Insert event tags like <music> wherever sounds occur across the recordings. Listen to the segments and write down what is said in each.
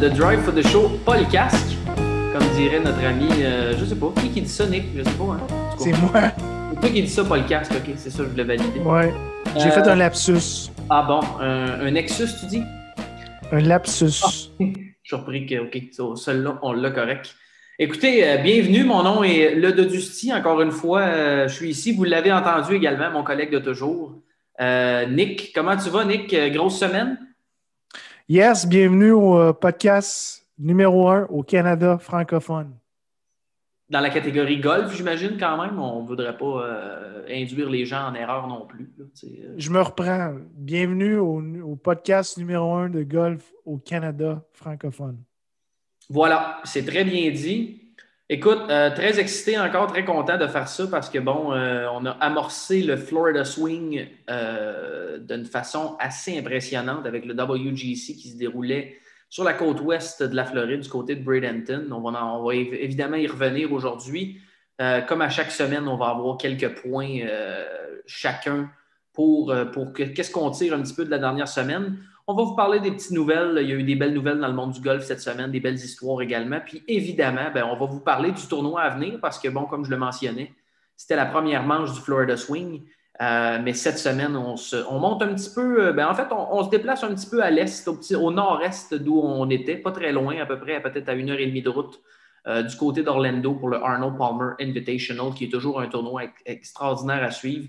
de Drive for the Show podcast. Comme dirait notre ami, euh, je sais pas, qui qui dit ça, Nick? Je sais pas, hein? C'est moi. C'est toi qui dit ça, podcast, ok, c'est ça, je voulais valider. Ouais. J'ai Euh, fait un lapsus. Ah bon, un, un Nexus, tu dis? Un lapsus. Ah. <laughs> Je suis surpris que, ok, ça, celui-là, on l'a correct. Écoutez, euh, bienvenue, mon nom est Le Dodusti. Encore une fois, euh, je suis ici. Vous l'avez entendu également, mon collègue de toujours. Euh, Nick, comment tu vas, Nick? Euh, Grosse semaine? Yes, bienvenue au euh, podcast numéro un au Canada francophone. Dans la catégorie golf, j'imagine, quand même. On ne voudrait pas euh, induire les gens en erreur non plus. là, tu sais, euh. Je me reprends. Bienvenue au, au podcast numéro un de golf au Canada francophone. Voilà, c'est très bien dit. Écoute, euh, très excité encore, très content de faire ça parce que, bon, euh, on a amorcé le Florida Swing euh, d'une façon assez impressionnante avec le WGC qui se déroulait sur la côte ouest de la Floride, du côté de Bradenton. On va, on va év- évidemment y revenir aujourd'hui. Comme à chaque semaine, on va avoir quelques points chacun pour, pour que- qu'est-ce qu'on tire un petit peu de la dernière semaine. On va vous parler des petites nouvelles. Il y a eu des belles nouvelles dans le monde du golf cette semaine, des belles histoires également. Puis évidemment, ben, on va vous parler du tournoi à venir parce que, bon, comme je le mentionnais, c'était la première manche du Florida Swing. Euh, mais cette semaine, on, monte un petit peu. euh, ben, en fait, on, se déplace un petit peu à l'est, au, nord-est d'où on était, pas très loin, à peu près, peut-être à une heure et demie de route euh, du côté d'Orlando pour le Arnold Palmer Invitational, qui est toujours un tournoi ex- extraordinaire à suivre.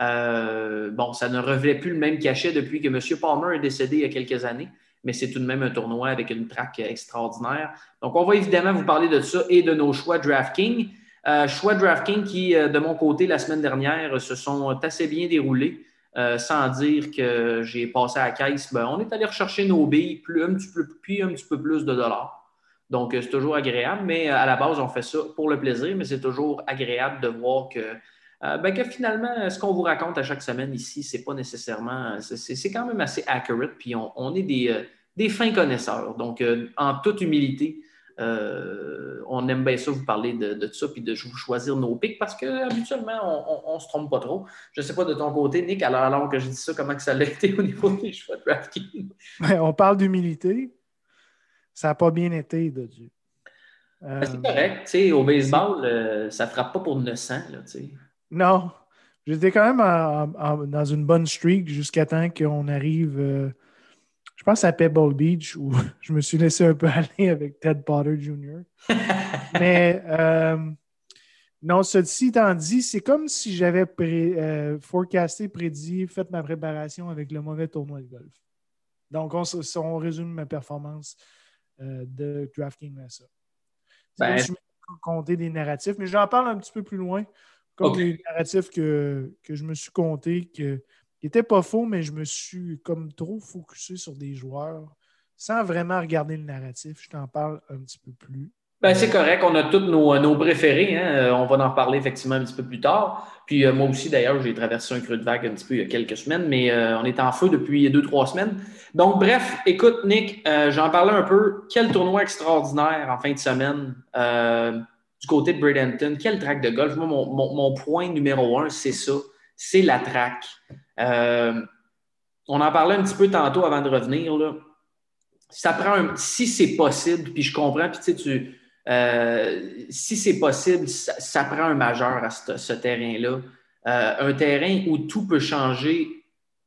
Euh, bon, ça ne revêt plus le même cachet depuis que M. Palmer est décédé il y a quelques années, mais c'est tout de même un tournoi avec une traque extraordinaire. Donc, on va évidemment vous parler de ça et de nos choix DraftKings. Euh, choix DraftKings qui, euh, de mon côté, la semaine dernière, se sont assez bien déroulés, euh, sans dire que j'ai passé à la caisse. Ben, on est allé rechercher nos billes, un, petit peu, puis un petit peu plus de dollars. Donc, c'est toujours agréable, mais à la base, on fait ça pour le plaisir, mais c'est toujours agréable de voir que euh, ben, que finalement, ce qu'on vous raconte à chaque semaine ici, c'est pas nécessairement. c'est- C'est quand même assez accurate, puis on, on est des, euh, des fins connaisseurs. Donc, euh, en toute humilité, euh, on aime bien ça vous parler de, de ça, puis de vous choisir nos pics, parce que habituellement, on ne se trompe pas trop. Je ne sais pas de ton côté, Nick, alors, alors que je dis ça, comment que ça l'a été au niveau des choix de DraftKings? <laughs> On parle d'humilité. Ça n'a pas bien été, de Dieu. Euh, Ben, C'est correct, tu sais, au baseball, euh, ça ne frappe pas pour 900, là, tu sais. Non. J'étais quand même en- en- dans une bonne streak jusqu'à temps qu'on arrive, euh, je pense à Pebble Beach, où <laughs> je me suis laissé un peu <laughs> aller avec Ted Potter Jr. <laughs> Mais euh, non, ceci étant dit, c'est comme si j'avais pré- euh, forecasté, prédit, fait ma préparation avec le mauvais tournoi de golf. Donc, on, résume ma performance de DraftKings à ça. Ben, je me compté des narratifs, mais j'en parle un petit peu plus loin. Comme Ok. les narratifs que, que je me suis compté, que, qui n'étaient pas faux, mais je me suis comme trop focusé sur des joueurs sans vraiment regarder le narratif. Je t'en parle un petit peu plus. Ben, c'est correct, on a tous nos, nos préférés. hein. Euh, On va en reparler effectivement un petit peu plus tard. Puis euh, moi aussi, d'ailleurs, j'ai traversé un creux de vague un petit peu il y a quelques semaines, mais euh, on est en feu depuis deux, trois semaines. Donc, bref, écoute, Nick, euh, j'en parlais un peu. Quel tournoi extraordinaire en fin de semaine euh, du côté de Bradenton. Quel track de golf? Moi, mon, point numéro un, c'est ça. C'est la track. Euh, on en parlait un petit peu tantôt avant de revenir. Ça prend un, si c'est possible, puis je comprends, puis tu sais, tu euh, si c'est possible, ça, prend un majeur à ce, ce terrain-là. Euh, un terrain où tout peut changer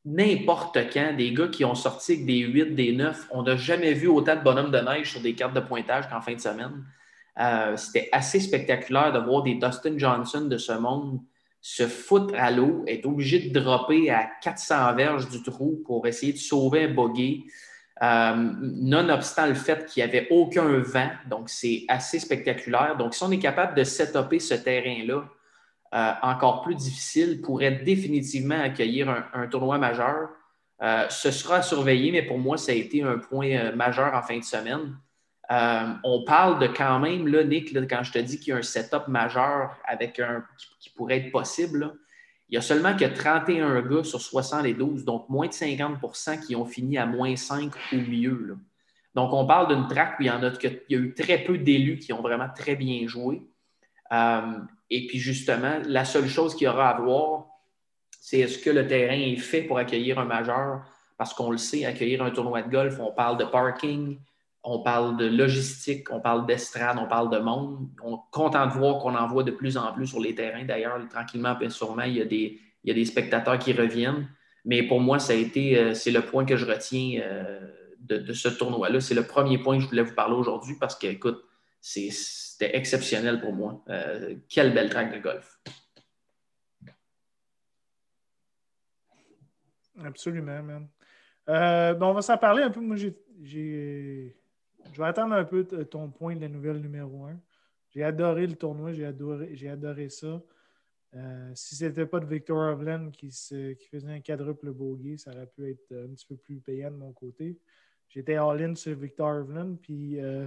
n'importe quand. Des gars qui ont sorti avec des 8, des 9, on n'a jamais vu autant de bonhommes de neige sur des cartes de pointage qu'en fin de semaine. Euh, C'était assez spectaculaire de voir des Dustin Johnson de ce monde se foutre à l'eau, être obligé de dropper à 400 verges du trou pour essayer de sauver un bogey. Euh, nonobstant le fait qu'il n'y avait aucun vent, donc c'est assez spectaculaire. Donc, si on est capable de setuper ce terrain-là, euh, encore plus difficile, pourrait définitivement accueillir un, un tournoi majeur. Ce sera à surveiller, mais pour moi, ça a été un point majeur en fin de semaine. On parle de quand même, Nick, quand je te dis qu'il y a un setup majeur avec un, qui, pourrait être possible, il y a seulement que 31 gars sur 72, donc moins de 50% qui ont fini à moins 5 ou mieux. Donc, on parle d'une track où il y, en a eu très peu d'élus qui ont vraiment très bien joué. Euh, et puis, justement, la seule chose qu'il y aura à voir, c'est est-ce que le terrain est fait pour accueillir un majeur? Parce qu'on le sait, accueillir un tournoi de golf, on parle de parking, on parle de logistique, on parle d'estrade, on parle de monde. On est content de voir qu'on en voit de plus en plus sur les terrains. D'ailleurs, tranquillement, bien sûrement, il y, a des, il des, spectateurs qui reviennent. Mais pour moi, ça a été, euh, c'est le point que je retiens euh, de, ce tournoi-là. C'est le premier point que je voulais vous parler aujourd'hui parce que, écoute, c'était exceptionnel pour moi. Euh, quelle belle track de golf. Absolument, man. bon, on va s'en parler un peu. Moi, j'ai je vais attendre un peu ton point de la nouvelle numéro 1. J'ai adoré le tournoi, j'ai adoré, adoré ça. Euh, si ce n'était pas de Victor Hovland qui, qui, faisait un quadruple bogey, ça aurait pu être un petit peu plus payant de mon côté. J'étais all-in sur Victor Hovland, puis euh,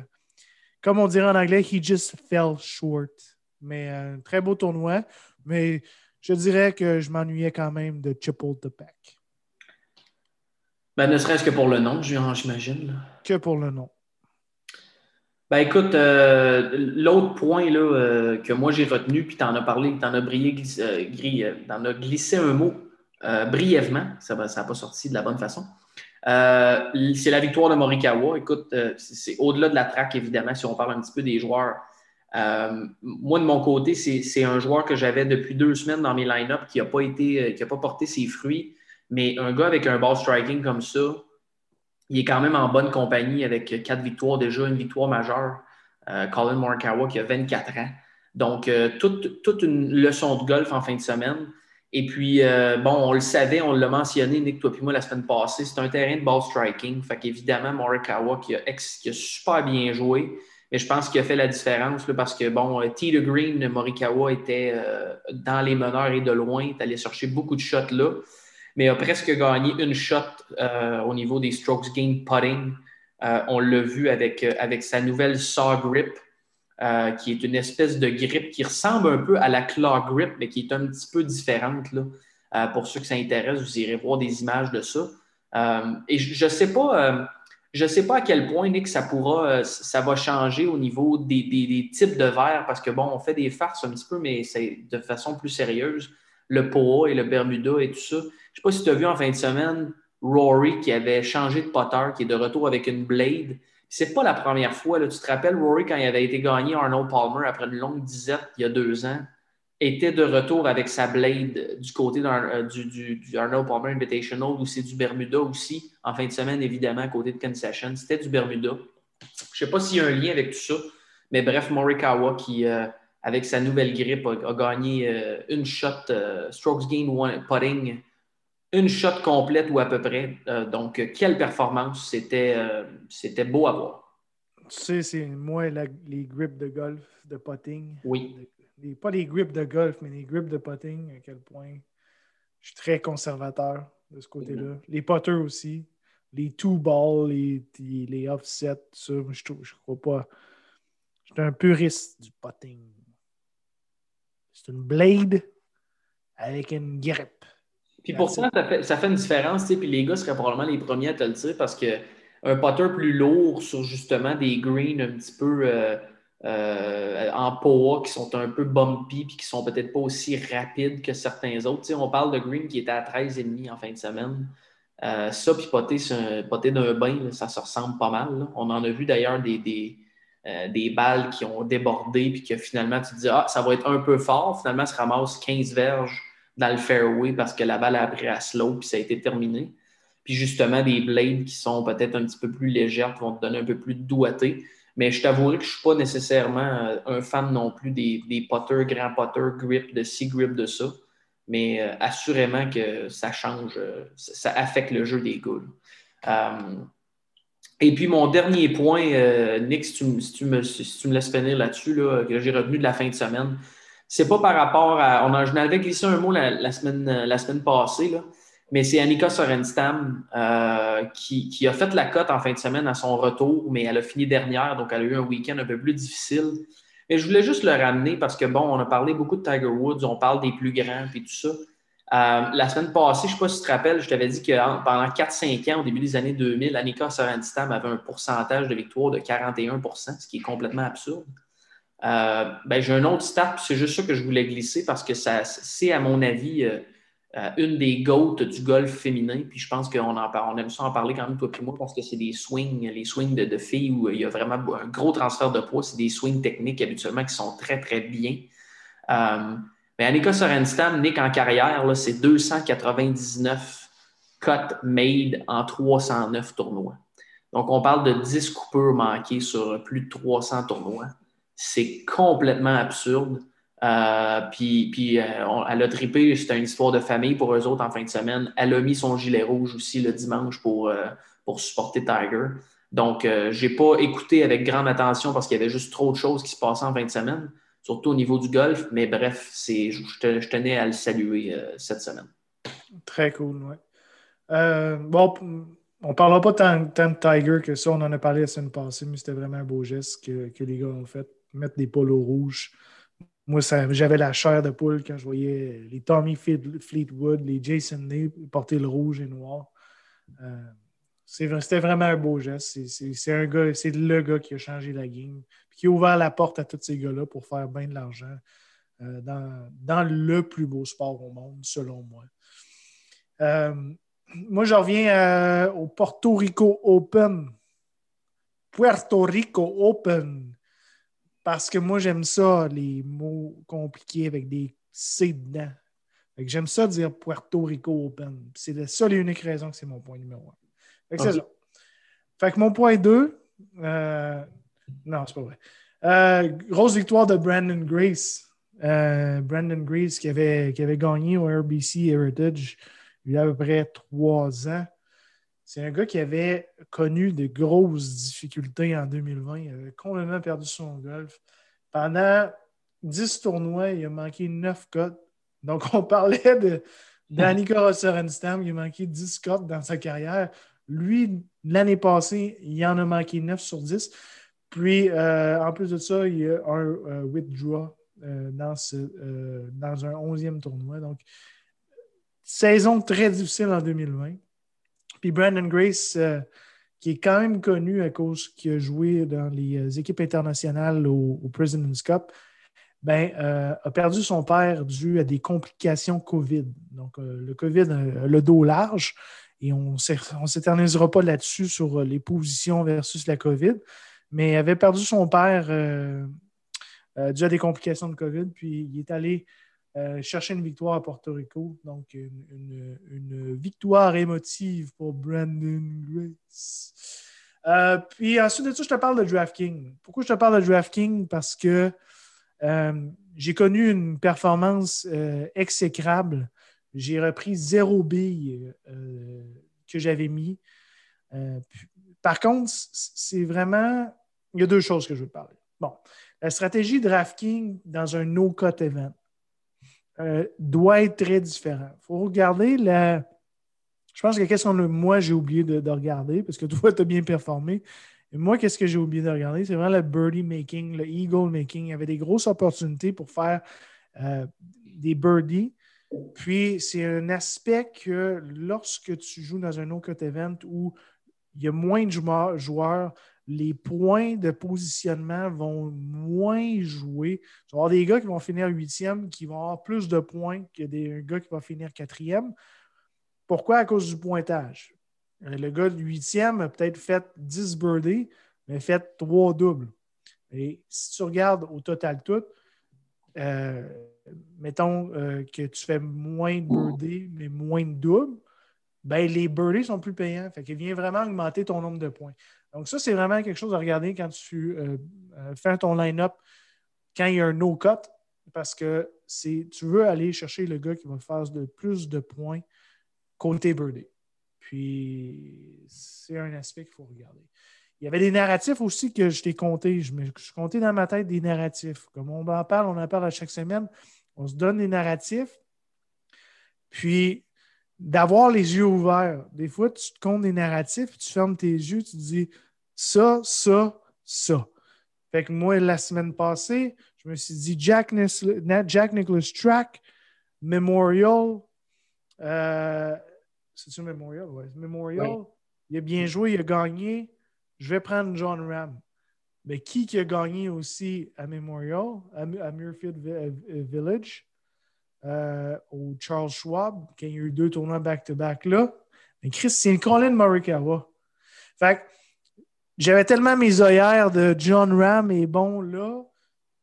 comme on dirait en anglais, he just fell short. Mais un très beau tournoi, mais je dirais que je m'ennuyais quand même de Pack. Ben, ne serait-ce que pour le nom, j'imagine. Que pour le nom. Ben écoute, euh, l'autre point là, euh, que moi j'ai retenu, puis tu en as parlé, tu en as brillé, glissé, euh, en as glissé un mot brièvement, ça n'a pas sorti de la bonne façon. c'est la victoire de Morikawa. Écoute, c'est au-delà de la traque, évidemment, si on parle un petit peu des joueurs. moi, de mon côté, c'est un joueur que j'avais depuis deux semaines dans mes line-up qui n'a pas été, qui a pas porté ses fruits. Mais un gars avec un ball striking comme ça, il est quand même en bonne compagnie avec quatre victoires déjà, une victoire majeure. Euh, Colin Morikawa qui a 24 ans. Donc, euh, toute, une leçon de golf en fin de semaine. Et puis, euh, bon, on le savait, on l'a mentionné, Nick, toi et moi, la semaine passée, c'est un terrain de ball striking. Fait qu'évidemment, Morikawa qui a, qui a, super bien joué, mais je pense qu'il a fait la différence parce que, bon, T. Green, Morikawa était dans les meneurs et de loin, est allé chercher beaucoup de shots là mais a presque gagné une shot euh, au niveau des strokes gain putting. Euh, on l'a vu avec, euh, avec sa nouvelle saw grip, qui est une espèce de grip qui ressemble un peu à la claw grip, mais qui est un petit peu différente. Là. pour ceux que ça intéresse, vous irez voir des images de ça. et je ne sais pas. je sais pas à quel point, Nick, ça pourra, ça va changer au niveau des, des, types de verres, parce que bon, on fait des farces un petit peu, mais c'est de façon plus sérieuse. Le POA et le Bermuda et tout ça. Je ne sais pas si tu as vu en fin de semaine Rory qui avait changé de potter, qui est de retour avec une blade. C'est pas la première fois. Là. Tu te rappelles, Rory, quand il avait été gagné Arnold Palmer après une longue disette il y a deux ans, était de retour avec sa blade du côté euh, du, du, Arnold Palmer Invitational ou c'est du Bermuda aussi, en fin de semaine, évidemment, à côté de Concession. C'était du Bermuda. Je ne sais pas s'il y a un lien avec tout ça, mais bref, Morikawa qui, euh, avec sa nouvelle grippe, a, gagné euh, une shot, strokes gain one, putting une shot complète ou à peu près. Euh, donc, quelle performance. C'était, euh, c'était beau à voir. Tu sais, c'est moi les grips de golf, de putting. Oui. pas les grips de golf, mais les grips de putting, à quel point je suis très conservateur de ce côté-là. Les putters aussi. Les two balls, les, les offsets, ça, je, je crois pas. Je suis un puriste du putting. C'est une blade avec une grippe. Puis pourtant, ça ça fait une différence, puis les gars seraient probablement les premiers à te le dire parce qu'un putter plus lourd sur justement des greens un petit peu euh, euh, en poa qui sont un peu bumpy puis qui sont peut-être pas aussi rapides que certains autres. on parle de green qui était à 13,5 en fin de semaine. Euh, ça, puis poter, d'un bain, ça se ressemble pas mal. On en a vu d'ailleurs des, des, balles qui ont débordé puis que finalement tu te dis Ah, ça va être un peu fort. Finalement, ça ramasse 15 verges dans le fairway parce que la balle a pris à slow puis ça a été terminé. Puis justement, des blades qui sont peut-être un petit peu plus légères, qui vont te donner un peu plus de doigté. Mais je t'avouerai que je ne suis pas nécessairement euh, un fan non plus des, des putters, grands putters, grip, de six grip de ça. Mais euh, assurément que ça change, euh, ça, affecte le jeu des goules. Et puis mon dernier point, Nick, si tu, me, laisses finir là-dessus, là, que j'ai retenu de la fin de semaine, c'est pas par rapport à. On a, je n'avais glissé un mot la, semaine, la semaine passée. Mais c'est Annika Sorenstam euh, qui, a fait la cote en fin de semaine à son retour, mais elle a fini dernière, donc elle a eu un week-end un peu plus difficile. Mais je voulais juste le ramener parce que, bon, on a parlé beaucoup de Tiger Woods, on parle des plus grands et tout ça. Euh, la semaine passée, je ne sais pas si tu te rappelles, je t'avais dit que pendant 4-5 ans, au début des années 2000, Annika Sorenstam avait un pourcentage de victoire de 41% ce qui est complètement absurde. Euh, ben, j'ai un autre stat, c'est juste ça que je voulais glisser parce que c'est, à mon avis, euh, une des goats du golf féminin. Puis je pense qu'on on aime ça en parler quand même, toi et moi, parce que c'est des swings, les swings de, filles où il y a vraiment un gros transfert de poids. C'est des swings techniques habituellement qui sont très, très bien. Mais Annika Sorenstam, Nick en carrière, c'est 299 cuts made en 309 tournois. Donc, on parle de 10 coupures manquées sur plus de 300 tournois c'est complètement absurde. Euh, puis, puis euh, elle a trippé, c'était une histoire de famille pour eux autres en fin de semaine. Elle a mis son gilet rouge aussi le dimanche pour, euh, pour supporter Tiger. Donc, je n'ai pas écouté avec grande attention parce qu'il y avait juste trop de choses qui se passaient en fin de semaine, surtout au niveau du golf. Mais bref, je, je, tenais à le saluer cette semaine. Très cool, oui. bon, on ne parlera pas tant, de Tiger que ça. On en a parlé la semaine passée, mais c'était vraiment un beau geste que, les gars ont fait mettre des polos rouges. Moi, j'avais la chair de poule quand je voyais les Tommy Fleetwood, les Jason Day porter le rouge et noir. Euh, c'était vraiment un beau geste. C'est le gars qui a changé la game, qui a ouvert la porte à tous ces gars-là pour faire bien de l'argent euh, dans, le plus beau sport au monde, selon moi. Euh, moi, je reviens au Porto Rico Open. Puerto Rico Open. Parce que moi, j'aime ça, les mots compliqués avec des C dedans. J'aime ça dire Puerto Rico Open. C'est la seule et unique raison que c'est mon point numéro un. Fait que c'est ça. Fait que mon point 2, euh, non, c'est pas vrai. Euh, grosse victoire de Brandon Grace. Euh, Brandon Grace qui avait, qui avait gagné au RBC Heritage il y a à peu près trois ans. C'est un gars qui avait connu de grosses difficultés en 2020. Il avait complètement perdu son golf. Pendant 10 tournois, il a manqué 9 cotes. Donc, on <laughs> parlait de d'Annika <laughs> Sorenstam, il a manqué 10 cotes dans sa carrière. Lui, l'année passée, il en a manqué 9 sur 10. Puis, euh, en plus de ça, il y a un euh, withdraw euh, dans, dans un 11e tournoi. Donc, saison très difficile en 2020. Puis Brandon Grace, euh, qui est quand même connu à cause qu'il a joué dans les euh, équipes internationales au, President's Cup, ben, euh, a perdu son père dû à des complications COVID. Donc, le COVID a le dos large et on ne s'éternisera pas là-dessus sur les positions versus la COVID, mais avait perdu son père dû à des complications de COVID, puis il est allé euh, chercher une victoire à Porto Rico. Donc, une, victoire émotive pour Brandon Grace. Euh, puis ensuite de ça, je te parle de DraftKings. Pourquoi je te parle de DraftKings? Parce que euh, j'ai connu une performance exécrable. J'ai repris zéro bille que j'avais mis. Par contre, c'est vraiment. Il y a deux choses que je veux parler. Bon, la stratégie DraftKings dans un no-cut event. Euh, doit être très différent. Il faut regarder la. Je pense que qu'est-ce que moi j'ai oublié de, regarder, parce que toi, tu as bien performé. Moi, qu'est-ce que j'ai oublié de regarder? C'est vraiment le birdie making, le eagle making. Il y avait des grosses opportunités pour faire euh, des birdies. Puis, c'est un aspect que lorsque tu joues dans un no-cut event où il y a moins de joueurs, les points de positionnement vont moins jouer. Tu vas avoir des gars qui vont finir huitième, qui vont avoir plus de points que des gars qui vont finir quatrième. Pourquoi? À cause du pointage. Euh, le gars de huitième a peut-être fait 10 birdies, mais fait trois doubles. Et si tu regardes au total tout, euh, mettons euh, que tu fais moins de birdies, mais moins de doubles, ben, les birdies sont plus payants. Fait qu'il vient vraiment augmenter ton nombre de points. Donc, ça, c'est vraiment quelque chose à regarder quand tu euh, euh, fais ton line-up quand il y a un no-cut, parce que tu veux aller chercher le gars qui va faire de plus de points côté birdie. Puis, c'est un aspect qu'il faut regarder. Il y avait des narratifs aussi que je t'ai compté. Je suis compté dans ma tête des narratifs. Comme on en parle, on en parle à chaque semaine. On se donne des narratifs. Puis, d'avoir les yeux ouverts. Des fois, tu te comptes des narratifs, tu fermes tes yeux, tu te dis ça, ça, ça. Fait que moi, la semaine passée, je me suis dit Jack, Jack Nicholas Track, Memorial. Euh, C'est-tu Memorial? Ouais. Memorial. Il a bien joué, il a gagné. Je vais prendre John Ram. Mais qui, qui a gagné aussi à Memorial, à, Muirfield Village, euh, au Charles Schwab, qui a eu deux tournois back-to-back là? Mais Christian Colin Morikawa. Fait que j'avais tellement mes œillères de John Ram et bon là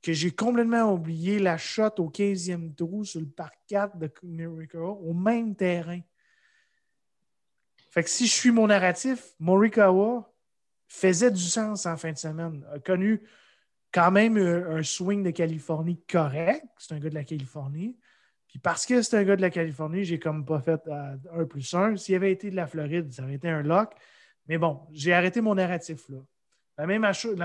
que j'ai complètement oublié la shot au 15e trou sur le parc 4 de Morikawa au même terrain. Fait que si je suis mon narratif, Morikawa faisait du sens en fin de semaine. A connu quand même un swing de Californie correct. C'est un gars de la Californie. Puis parce que c'est un gars de la Californie, j'ai comme pas fait 1 plus 1. S'il avait été de la Floride, ça aurait été un lock. Mais bon, j'ai arrêté mon narratif là. La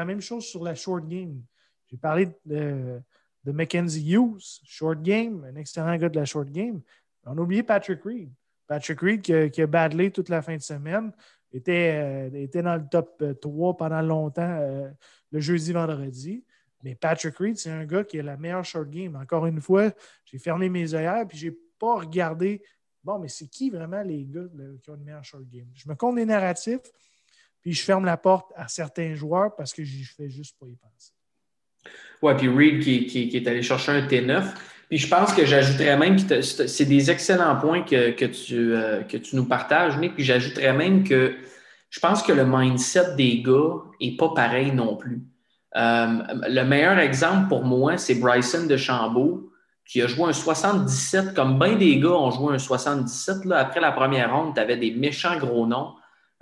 même, chose sur la short game. J'ai parlé de, Mackenzie Hughes, short game, un excellent gars de la short game. On a oublié Patrick Reed. Patrick Reed qui a, qui badlé toute la fin de semaine, était, euh, dans le top 3 euh, pendant longtemps euh, le jeudi, vendredi. Mais Patrick Reed, c'est un gars qui a la meilleure short game. Encore une fois, j'ai fermé mes œillères puis je n'ai pas regardé. Bon, mais c'est qui vraiment les gars qui ont une meilleure short game? Je me compte des narratifs, puis je ferme la porte à certains joueurs parce que je fais juste pas y penser. Oui, puis Reed qui, est allé chercher un T9. Puis je pense que j'ajouterais même que c'est des excellents points que, tu, euh, que tu nous partages, Nick. Puis j'ajouterais même que je pense que le mindset des gars n'est pas pareil non plus. Euh, le meilleur exemple pour moi, c'est Bryson de Chambault, qui a joué un 77, comme bien des gars ont joué un 77. Là, après la première ronde, tu avais des méchants gros noms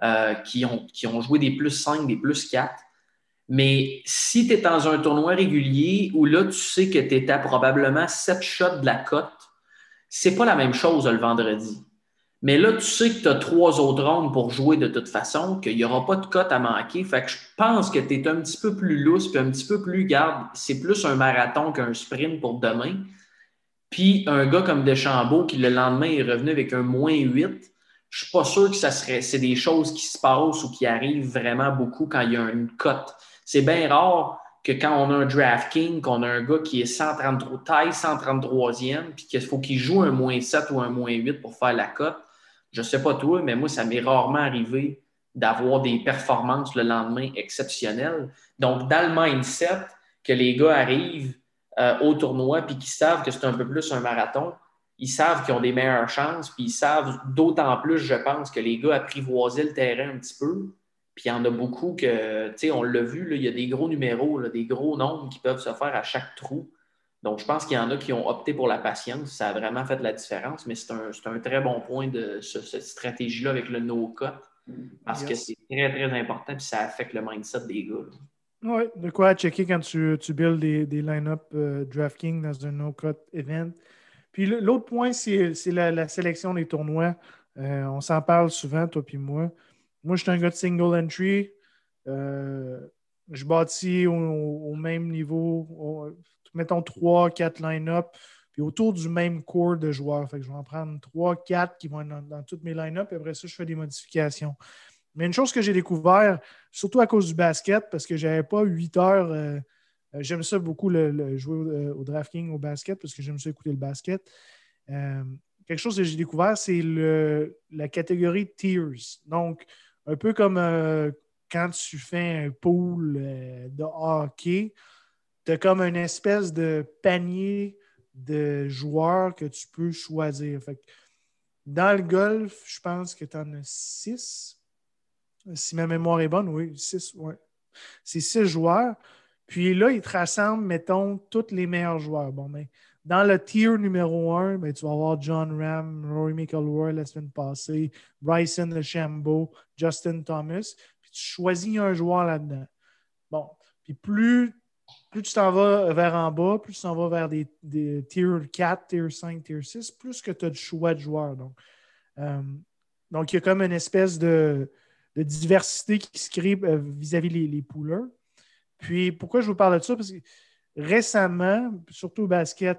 euh, qui, ont, qui ont joué des plus 5, des plus 4. Mais si tu es dans un tournoi régulier où là, tu sais que tu étais probablement 7 shots de la cote, c'est pas la même chose le vendredi. Mais là, tu sais que tu as trois autres rondes pour jouer de toute façon, qu'il n'y aura pas de cote à manquer. Fait que je pense que tu es un petit peu plus lousse, puis un petit peu plus, garde, c'est plus un marathon qu'un sprint pour demain. Puis un gars comme Deschambault qui le lendemain est revenu avec un moins 8, je suis pas sûr que ça serait, c'est des choses qui se passent ou qui arrivent vraiment beaucoup quand il y a une cote. C'est bien rare que quand on a un DraftKings, qu'on a un gars qui est 133, taille 133e, puis qu'il faut qu'il joue un moins 7 ou un moins 8 pour faire la cote. Je ne sais pas toi, mais moi, ça m'est rarement arrivé d'avoir des performances le lendemain exceptionnelles. Donc, dans le mindset que les gars arrivent euh, au tournoi puis qu'ils savent que c'est un peu plus un marathon, ils savent qu'ils ont des meilleures chances, puis ils savent d'autant plus, je pense, que les gars apprivoisaient le terrain un petit peu. Puis il y en a beaucoup que, tu sais, on l'a vu, il y a des gros numéros, des gros nombres qui peuvent se faire à chaque trou. Donc, je pense qu'il y en a qui ont opté pour la patience. Ça a vraiment fait la différence, mais c'est un, très bon point de cette stratégie-là avec le no-cut parce que c'est très, très important et ça affecte le mindset des gars. Oui, de quoi checker quand tu, tu builds des, des line-up euh, DraftKings dans un no-cut event. Puis l'autre point, c'est la, sélection des tournois. Euh, on s'en parle souvent, toi et moi. Moi, je suis un gars de single entry. Euh, je bâtis au, même niveau mettons 3, 4 line-up, puis autour du même core de joueurs. Fait que je vais en prendre 3, 4 qui vont être dans, toutes mes line-up, et après ça, je fais des modifications. Mais une chose que j'ai découvert, surtout à cause du basket, parce que je n'avais pas 8 heures. Euh, euh, j'aime ça beaucoup le, jouer au, drafting au basket parce que j'aime ça écouter le basket. Euh, quelque chose que j'ai découvert, c'est la catégorie tiers. Donc, un peu comme quand tu fais un pool de hockey, tu as comme une espèce de panier de joueurs que tu peux choisir. dans le golf, je pense que tu en as six. Si ma mémoire est bonne, oui, six, ouais. C'est six joueurs. Puis là, ils te rassemblent, mettons, tous les meilleurs joueurs. Bon, mais dans le tier numéro un, ben, tu vas avoir John Ram, Rory McIlroy la semaine passée, Bryson DeChambeau, Justin Thomas. Puis tu choisis un joueur là-dedans. Bon, puis plus plus tu t'en vas vers en bas, plus tu t'en vas vers des, tier 4, tier 5, tier 6, plus que tu as de choix de joueurs. Donc, euh, donc, il y a comme une espèce de, diversité qui se crée euh, vis-à-vis les, les. Puis, pourquoi je vous parle de ça? Parce que récemment, surtout au basket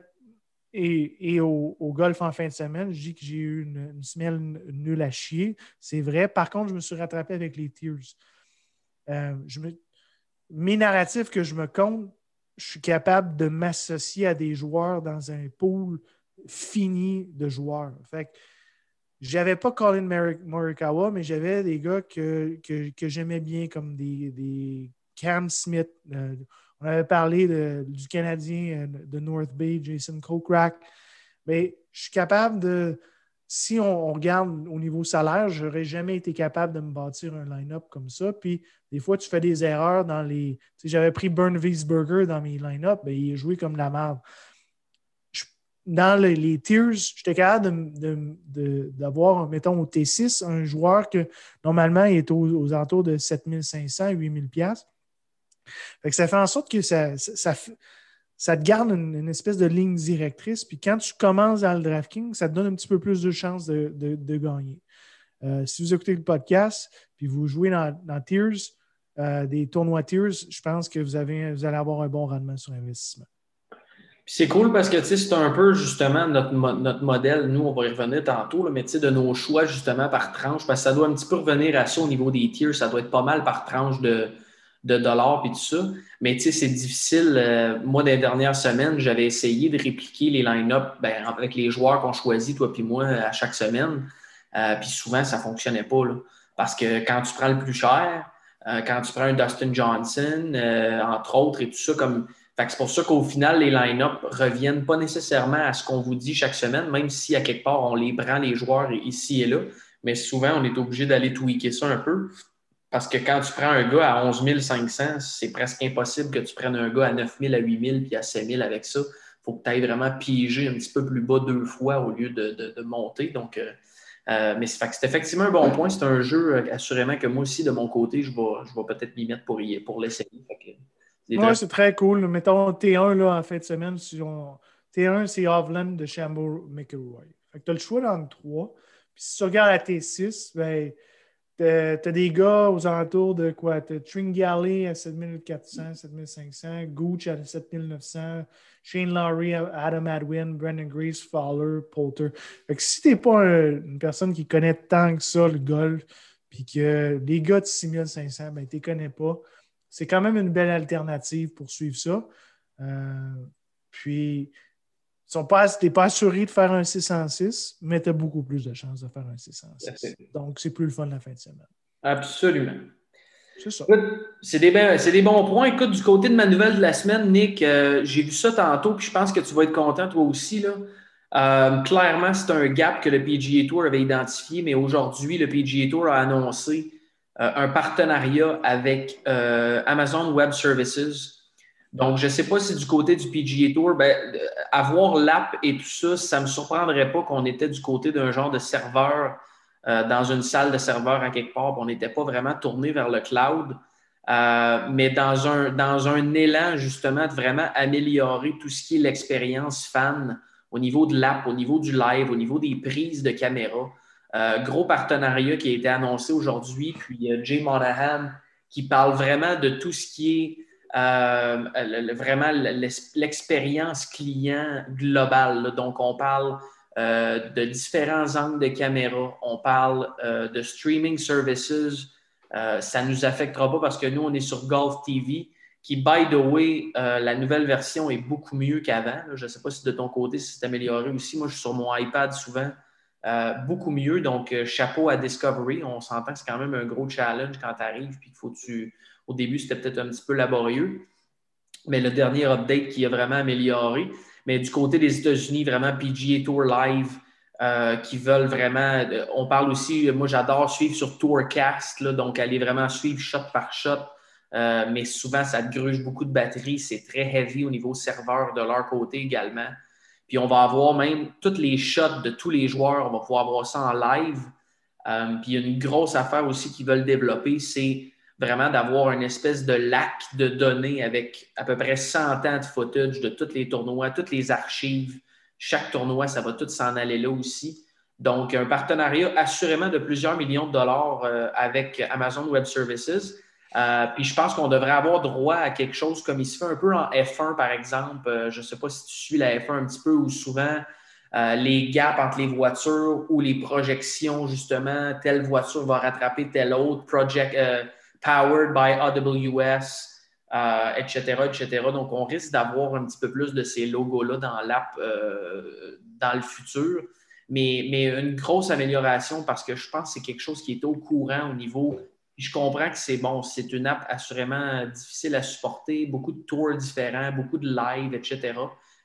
et, au, golf en fin de semaine, je dis que j'ai eu une, semaine nulle à chier. C'est vrai. Par contre, je me suis rattrapé avec les Tears. Euh, mes narratifs que je me compte, je suis capable de m'associer à des joueurs dans un pool fini de joueurs. Fait j'avais pas Colin Morikawa, mais j'avais des gars que, j'aimais bien, comme des, Cam Smith. Euh, on avait parlé du Canadien euh, de North Bay, Jason Kokrak. Mais je suis capable de. Si on, regarde au niveau salaire, je n'aurais jamais été capable de me bâtir un line-up comme ça. Puis des fois, tu fais des erreurs dans les. J'avais pris Burn Wiesberger dans mes line-up, mais il joué comme la merde dans les, tiers, j'étais capable d'avoir, mettons, au T6, un joueur que normalement est aux, alentours de 7500, 8000 pièces. Ça fait en sorte que ça, ça, te garde une, espèce de ligne directrice. Puis quand tu commences dans le DraftKings, ça te donne un petit peu plus de chances de, gagner. Euh, si vous écoutez le podcast, puis vous jouez dans, dans euh, des tournois Tiers, je pense que vous, avez, vous allez avoir un bon rendement sur investissement c'est cool parce que c'est un peu justement notre, notre modèle. Nous, on va y revenir tantôt, là, mais de nos choix justement par tranche, parce que ça doit un petit peu revenir à ça au niveau des tiers. Ça doit être pas mal par tranche de, de dollars et tout ça. Mais c'est difficile. Euh, moi, les dernières semaines, j'avais essayé de répliquer les line-up ben, avec les joueurs qu'on choisit, toi puis moi, à chaque semaine. Euh, puis souvent, ça ne fonctionnait pas. Là, parce que quand tu prends le plus cher, euh, quand tu prends un Dustin Johnson, entre autres, et tout ça, comme c'est pour ça qu'au final, les line-up reviennent pas nécessairement à ce qu'on vous dit chaque semaine, même si à quelque part on les prend les joueurs ici et là. Mais souvent, on est obligé d'aller tweaker ça un peu. Parce que quand tu prends un gars à 11 500, c'est presque impossible que tu prennes un gars à 9 000, à 8 000 puis à 7 000 avec ça. Il faut que tu ailles vraiment piéger un petit peu plus bas deux fois au lieu de, monter. Donc, euh, euh, mais c'est effectivement un bon point. C'est un jeu, euh, assurément, que moi aussi, de mon côté, je vais, je vais peut-être m'y mettre pour, pour l'essayer. Oui, c'est très cool. Mettons T1 là, en fin de semaine. T1, c'est Hovland de Shambo McElroy. tu as le choix dans le 3. Puis si tu regardes la T6, ben, tu as, des gars aux alentours de quoi? Tu as Tringale à 7400, 7500, Gooch à 7900, Shane Lowry, Adam Adwin, Brendan Grace, Fowler, Poulter. Fait que si tu n'es pas une personne qui connaît tant que ça le golf, puis que les gars de 6500, ben, les connais pas c'est quand même une belle alternative pour suivre ça. Euh, puis, tu n'es pas assuré de faire un 606, mais tu as beaucoup plus de chances de faire un 606. Donc, c'est plus le fun la fin de semaine. Absolument. C'est ça. C'est des, des, bons points. Écoute, du côté de ma nouvelle de la semaine, Nick, euh, j'ai vu ça tantôt, puis je pense que tu vas être content toi aussi. Là. Euh, clairement, c'est un gap que le PGA Tour avait identifié, mais aujourd'hui, le PGA Tour a annoncé euh, un partenariat avec Amazon Web Services. Donc, je ne sais pas si du côté du PGA Tour, ben, euh, avoir l'app et tout ça, ça ne me surprendrait pas qu'on était du côté d'un genre de serveur dans une salle de serveur à quelque part, on n'était pas vraiment tourné vers le cloud. mais dans un, dans un élan justement de vraiment améliorer tout ce qui est l'expérience fan au niveau de l'app, au niveau du live, au niveau des prises de caméra. Euh, gros partenariat qui a été annoncé aujourd'hui. Puis Jay Monahan qui parle vraiment de tout ce qui est euh, vraiment l'expérience client globale. Donc, on parle euh, de différents angles de caméra, on parle de streaming services. ça ne nous affectera pas parce que nous, on est sur Golf TV, qui, by the way, la nouvelle version est beaucoup mieux qu'avant. Je ne sais pas si de ton côté, c'est amélioré aussi. Moi, je suis sur mon iPad souvent. Euh, beaucoup mieux. Donc, euh, chapeau à Discovery. On s'entend que c'est quand même un gros challenge quand tu arrives. Puis faut tu. Au début, c'était peut-être un petit peu laborieux. Mais le dernier update qui a vraiment amélioré. Mais du côté des États-Unis, vraiment PGA Tour Live, euh, qui veulent vraiment. On parle aussi, moi j'adore suivre sur Tourcast, là, donc aller vraiment suivre shot par shot. mais souvent, ça gruge beaucoup de batterie. C'est très heavy au niveau serveur de leur côté également. Puis on va avoir même toutes les shots de tous les joueurs, on va pouvoir voir ça en live. Euh, puis une grosse affaire aussi qu'ils veulent développer, c'est vraiment d'avoir une espèce de lac de données avec à peu près 100 ans de footage de tous les tournois, toutes les archives. Chaque tournoi, ça va tout s'en aller là aussi. Donc, un partenariat assurément de plusieurs millions de dollars euh, avec Amazon Web Services. Euh, puis je pense qu'on devrait avoir droit à quelque chose comme il se fait un peu en F1, par exemple. Euh, je ne sais pas si tu suis la F1 un petit peu ou souvent les gaps entre les voitures ou les projections, justement, telle voiture va rattraper telle autre, project powered by AWS, etc., etc. Donc, on risque d'avoir un petit peu plus de ces logos-là dans l'app dans le futur. Mais, mais, une grosse amélioration parce que je pense que c'est quelque chose qui est au courant au niveau je comprends que c'est bon, c'est une app assurément difficile à supporter, beaucoup de tours différents, beaucoup de live, etc.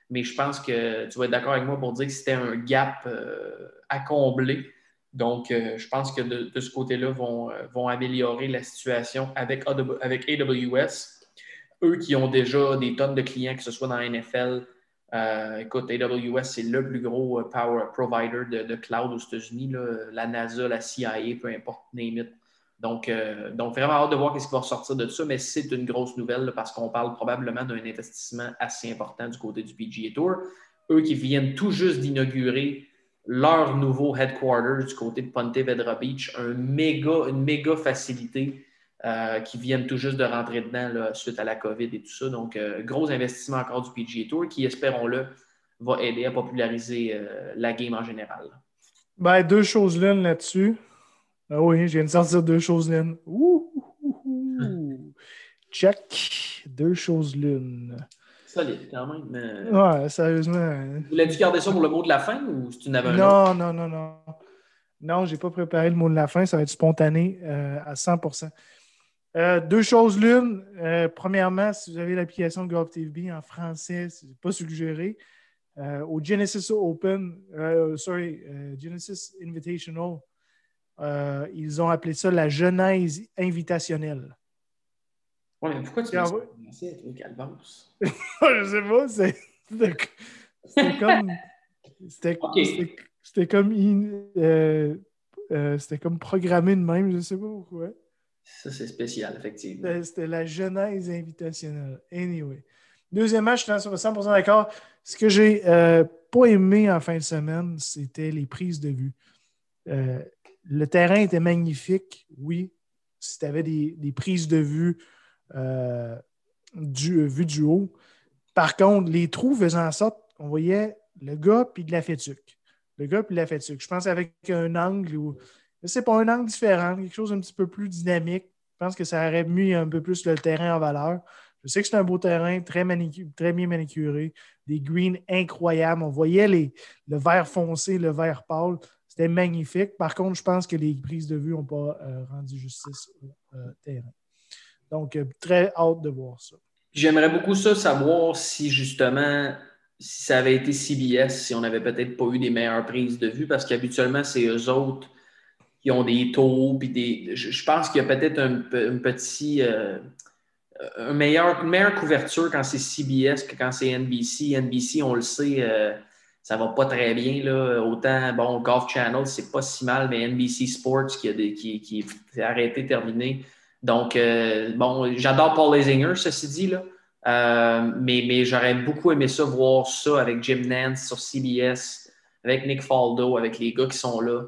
Mais je pense que tu vas être d'accord avec moi pour dire que c'était un gap euh, à combler. Donc, euh, je pense que de, ce côté-là, vont, euh, vont améliorer la situation avec, AWS. Eux qui ont déjà des tonnes de clients, que ce soit dans la NFL, écoute, AWS, c'est le plus gros power provider de, de cloud aux États-Unis. La NASA, la CIA, peu importe, name it. Donc, euh, donc, vraiment hâte de voir ce qui va ressortir de ça, mais c'est une grosse nouvelle parce qu'on parle probablement d'un investissement assez important du côté du PGA Tour. Eux qui viennent tout juste d'inaugurer leur nouveau headquarters du côté de Ponte Vedra Beach, un méga, une méga facilité euh, qui viennent tout juste de rentrer dedans suite à la COVID et tout ça. Donc, euh, gros investissement encore du PGA Tour qui, espérons-le, va aider à populariser la game en général. Ben, deux choses l'une là-dessus. Ah oui, je viens de sortir deux choses l'une. <laughs> Check. Deux choses l'une. Solide, quand même. Ouais, sérieusement. Vous voulez-tu garder ça pour le mot de la fin ou c'est une avais Non, non, non, non. Non, je n'ai pas préparé le mot de la fin. Ça va être spontané euh, à 100% euh, Deux choses l'une. Euh, premièrement, si vous avez l'application GovTV en français, ce n'est pas suggéré. au Genesis Open, sorry, Genesis Invitational, euh, ils ont appelé ça la genèse invitationnelle. Oui, mais pourquoi tu dis ça toi, Calvance? Je sais pas, c'était comme. C'était comme. Euh, euh, c'était comme programmé de même, je ne sais pas pourquoi. Ça, c'est spécial, effectivement. C'était la genèse invitationnelle. Anyway. Deuxième match, je suis 100% d'accord. Ce que j'ai pas aimé en fin de semaine, c'était les prises de vue. Le terrain était magnifique, oui. Si tu avais des, prises de vue, euh, du, euh, du haut. Par contre, les trous faisaient en sorte qu'on voyait le gars puis de la fétuque. Le gars puis de la fétuque. Je pense avec un angle ou. C'est pas un angle différent, quelque chose un petit peu plus dynamique. Je pense que ça aurait mis un peu plus le terrain en valeur. Je sais que c'est un beau terrain, très, très bien manicuré, des greens incroyables. On voyait les, le vert foncé, le vert pâle. C'était magnifique. Par contre, je pense que les prises de vue n'ont pas euh, rendu justice au terrain. Donc, euh, très hâte de voir ça. J'aimerais beaucoup ça savoir si justement, si ça avait été CBS, si on n'avait peut-être pas eu des meilleures prises de vue, parce qu'habituellement, c'est eux autres qui ont des taux, puis des. Je, pense qu'il y a peut-être un, petit. une meilleure couverture quand c'est CBS que quand c'est NBC. NBC, on le sait ça va pas très bien. Là. Autant, bon, Golf Channel, c'est pas si mal, mais NBC Sports qui, a des, qui, qui est arrêté, terminé. Donc, euh, bon, j'adore Paul Lesinger, ceci dit, là. Euh, mais, mais j'aurais beaucoup aimé ça, voir ça avec Jim Nance sur CBS, avec Nick Faldo, avec les gars qui sont là.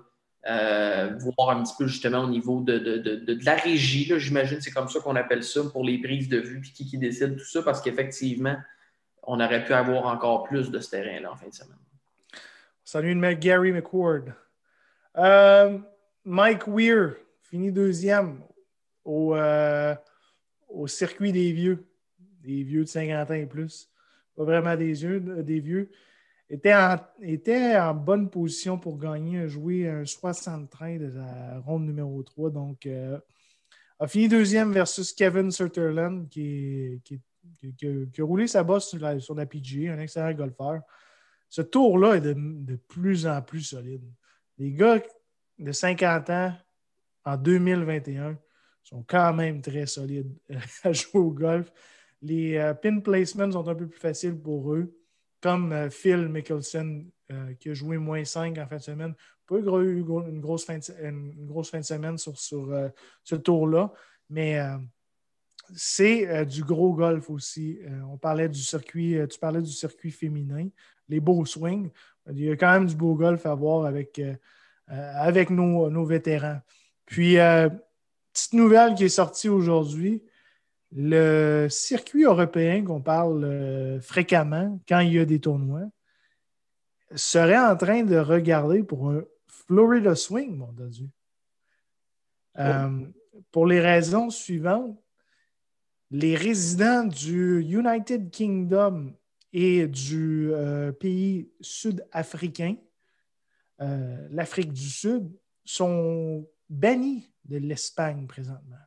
Euh, voir un petit peu justement au niveau de, la régie, j'imagine c'est comme ça qu'on appelle ça pour les prises de vue, puis qui, qui décide tout ça, parce qu'effectivement, on aurait pu avoir encore plus de ce terrain-là en fin de semaine. Salut Gary McWard. Mike Weir, fini deuxième au, euh, au circuit des vieux, des vieux de 50 ans et plus. Pas vraiment des, vieux, des vieux. Était en, était en bonne position pour gagner, jouer un 73 de la ronde numéro 3. Donc, euh, a fini deuxième versus Kevin Sutherland, qui, qui, qui, a roulé sa bosse sur la, sur la un excellent golfeur ce tour-là est de, plus en plus solide. Les gars de 50 ans en 2021 sont quand même très solides <laughs> à jouer au golf. Les euh, pin placements sont un peu plus faciles pour eux, comme euh, Phil Mickelson euh, qui a joué moins 5 en fin de semaine. Pas eu une grosse fin de, une grosse fin de semaine sur, sur ce tour-là, mais c'est du gros golf aussi. on parlait du circuit, tu parlais du circuit féminin les beaux swings. Il y a quand même du beau golf à voir avec, euh, euh, avec nos, vétérans. Puis, euh, petite nouvelle qui est sortie aujourd'hui. Le circuit européen qu'on parle euh, fréquemment quand il y a des tournois serait en train de regarder pour un Florida Swing, mon Dieu. Euh, pour les raisons suivantes, les résidents du United Kingdom et du euh, pays sud-africain, l'Afrique du Sud, sont bannis de l'Espagne présentement.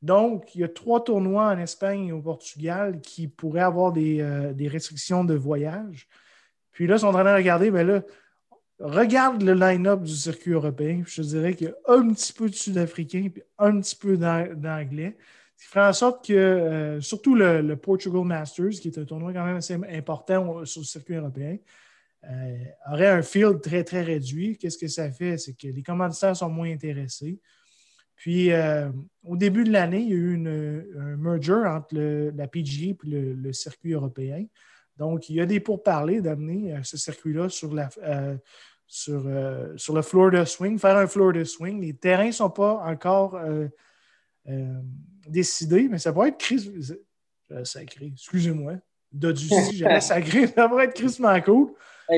Donc, il y a trois tournois en Espagne et au Portugal qui pourraient avoir des, des restrictions de voyage. Puis là, ils sont en train de regarder, ben là, regarde le line-up du circuit européen. Je te dirais qu'il y a un petit peu de Sud-Africain et un petit peu d'Anglais. Ce qui ferait en sorte que, euh, surtout le, Portugal Masters, qui est un tournoi quand même assez important sur le circuit européen, euh, aurait un field très, très réduit. Qu'est-ce que ça fait? C'est que les commanditaires sont moins intéressés. Puis, euh, au début de l'année, il y a eu un merger entre la PGA et le, circuit européen. Donc, il y a des pourparlers d'amener ce circuit-là sur la, sur, euh, sur le Florida Swing, faire un Florida Swing. Les terrains ne sont pas encore euh, euh, décidés, mais ça pourrait être Chris. Sacré, excusez-moi. Doduci, <laughs> j'allais sacré, ça pourrait être Chris cool. <laughs>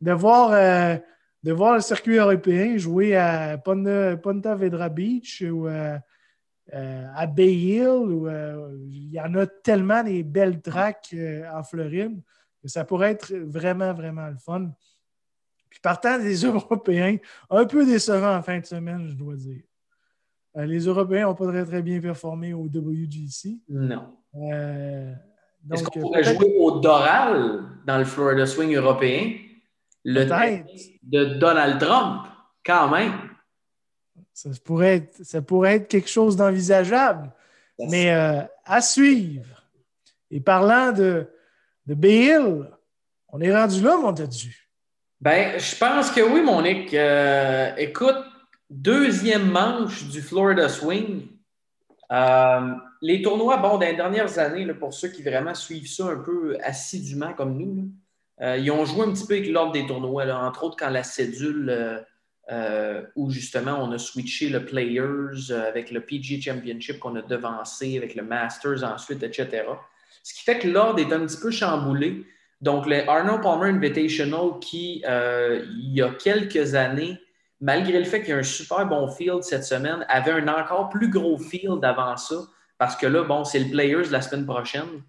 de, voir, de voir le circuit européen jouer à Ponta, Vedra Beach ou à Bay Hill. il y en a tellement des belles tracks en Floride ça pourrait être vraiment, vraiment le fun. Puis partant des <laughs> Européens, un peu décevant en fin de semaine, je dois dire. Euh, les Européens n'ont pas très, très bien performé au WGC. Non. Euh, Est-ce qu'on pourrait jouer au Doral dans le Florida Swing européen? Le de Donald Trump, quand même. Ça pourrait être, ça pourrait être quelque chose d'envisageable. Mais euh, à suivre. Et parlant de, de Bill. On est rendu là, mon Dieu. Ben, je pense que oui, mon Nick. Euh, écoute, deuxième manche du Florida Swing. Euh, les tournois, bon, dans les dernières années, pour ceux qui vraiment suivent ça un peu assidûment comme nous, euh, ils ont joué un petit peu avec l'ordre des tournois, entre autres quand la cédule où justement on a switché le Players avec le PG Championship qu'on a devancé, avec le Masters ensuite, etc. Ce qui fait que l'ordre est un petit peu chamboulé. Donc, le Arnold Palmer Invitational, qui, euh, il y a quelques années, malgré le fait qu'il y a un super bon field cette semaine, avait un encore plus gros field avant ça, parce que là, bon, c'est le Players la semaine prochaine.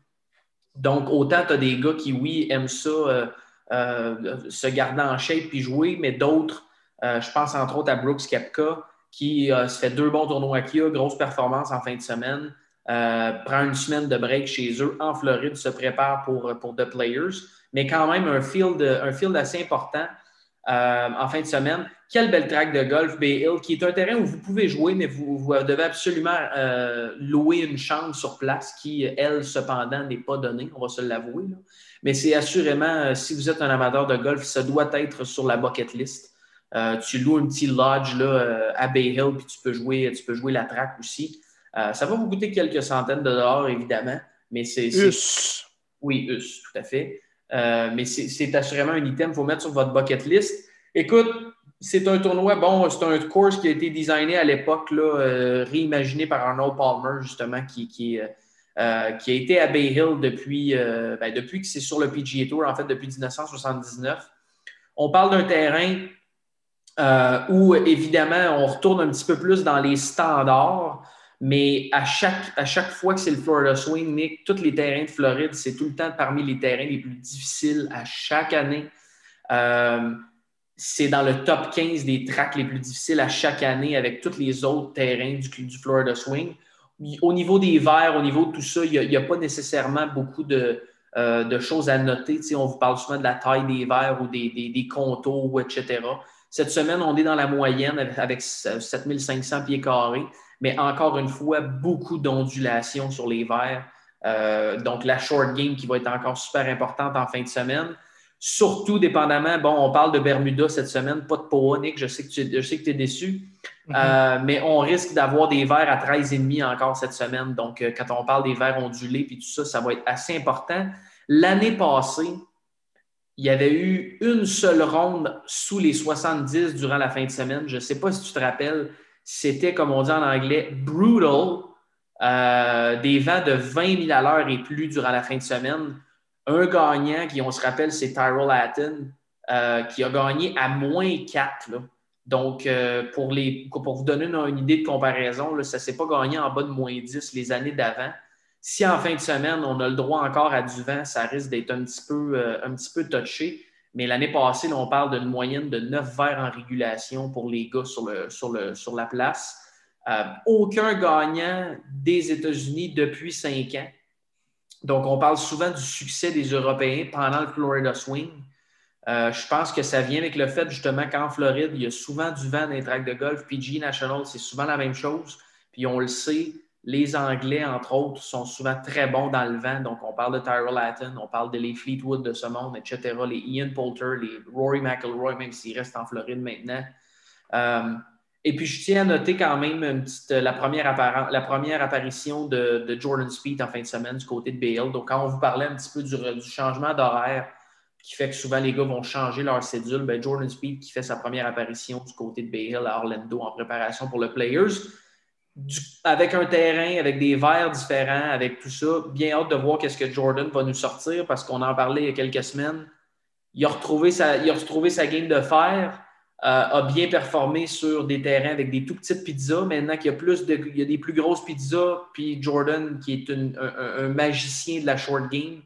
Donc, autant tu as des gars qui, oui, aiment ça, euh, euh, se garder en shape puis jouer, mais d'autres, je pense entre autres à Brooks Kepka, qui se fait deux bons tournois qui a, grosse performance en fin de semaine. Euh, prend une semaine de break chez eux en Floride, se prépare pour, pour The Players, mais quand même un field, un field assez important euh, en fin de semaine. Quel bel track de golf, Bay Hill, qui est un terrain où vous pouvez jouer, mais vous, vous devez absolument euh, louer une chambre sur place qui, elle, cependant, n'est pas donnée, on va se l'avouer. Mais c'est assurément, si vous êtes un amateur de golf, ça doit être sur la bucket list. tu loues un petit lodge là, à Bay Hill, puis tu peux jouer, tu peux jouer la track aussi. Euh, ça va vous coûter quelques centaines de dollars, évidemment, mais c'est. US. Oui, US, tout à fait. Euh, mais c'est assurément un item qu'il faut mettre sur votre bucket list. Écoute, c'est un tournoi, bon, c'est un course qui a été designé à l'époque, euh, réimaginé par Arnold Palmer, justement, qui, qui, a été à Bay Hill depuis, ben, depuis que c'est sur le PGA Tour, en fait, depuis 1979. On parle d'un terrain où, évidemment, on retourne un petit peu plus dans les standards. Mais à chaque, à chaque fois que c'est le Florida Swing, Nick, tous les terrains de Floride, c'est tout le temps parmi les terrains les plus difficiles à chaque année. Euh, c'est dans le top 15 des tracks les plus difficiles à chaque année avec tous les autres terrains du, du Florida Swing. Au niveau des verts, au niveau de tout ça, il n'y a, pas nécessairement beaucoup de, euh, choses à noter. on vous parle souvent de la taille des verres ou des, des, contours, etc. Cette semaine, on est dans la moyenne avec 7500 pieds carrés mais encore une fois, beaucoup d'ondulations sur les verts. Euh, donc, la short game qui va être encore super importante en fin de semaine. Surtout, dépendamment, bon, on parle de Bermuda cette semaine, pas de Poa, Nick, je sais que tu, je sais que es déçu, mm-hmm. euh, mais on risque d'avoir des verts à 13,5 encore cette semaine. Donc, euh, quand on parle des verts ondulés puis tout ça, ça va être assez important. L'année passée, il y avait eu une seule ronde sous les 70 durant la fin de semaine. Je ne sais pas si tu te rappelles, c'était, comme on dit en anglais, brutal. Euh, des vents de 20 000 à l'heure et plus durant la fin de semaine. Un gagnant, qui on se rappelle, c'est Tyrell Hatton, euh, qui a gagné à moins 4. Donc, euh, pour, les, pour vous donner une, idée de comparaison, ça ne s'est pas gagné en bas de moins 10 les années d'avant. Si en fin de semaine, on a le droit encore à du vent, ça risque d'être un petit peu, un petit peu touché. Mais l'année passée, on parle d'une moyenne de 9 verres en régulation pour les gars sur, la place. Euh, aucun gagnant des États-Unis depuis cinq ans. Donc, on parle souvent du succès des Européens pendant le Florida Swing. Euh, je pense que ça vient avec le fait, justement, qu'en Floride, il y a souvent du vent dans les tracks de golf. PG National, c'est souvent la même chose. Puis on le sait, les Anglais, entre autres, sont souvent très bons dans le vent. Donc, on parle de Tyrell Hatton, on parle de les Fleetwood de ce monde, etc., les Ian Poulter, les Rory McIlroy, même s'il reste en Floride maintenant. Euh, et puis, je tiens à noter quand même euh, la, première apparition de, Jordan Speed en fin de semaine du côté de Bale. Donc, quand on vous parlait un petit peu du, changement d'horaire qui fait que souvent les gars vont changer leur cédule, ben, Jordan Speed qui fait sa première apparition du côté de Bale à Orlando en préparation pour le Players. Avec un terrain, avec des verres différents, avec tout ça. Bien hâte de voir qu'est-ce que Jordan va nous sortir parce qu'on en parlait il y a quelques semaines. Il a retrouvé sa, il a retrouvé sa game de fer. Euh, a bien performé sur des terrains avec des tout petites pizzas. Maintenant qu'il y a, plus de, il y a des plus grosses pizzas, puis Jordan, qui est un, magicien de la short game,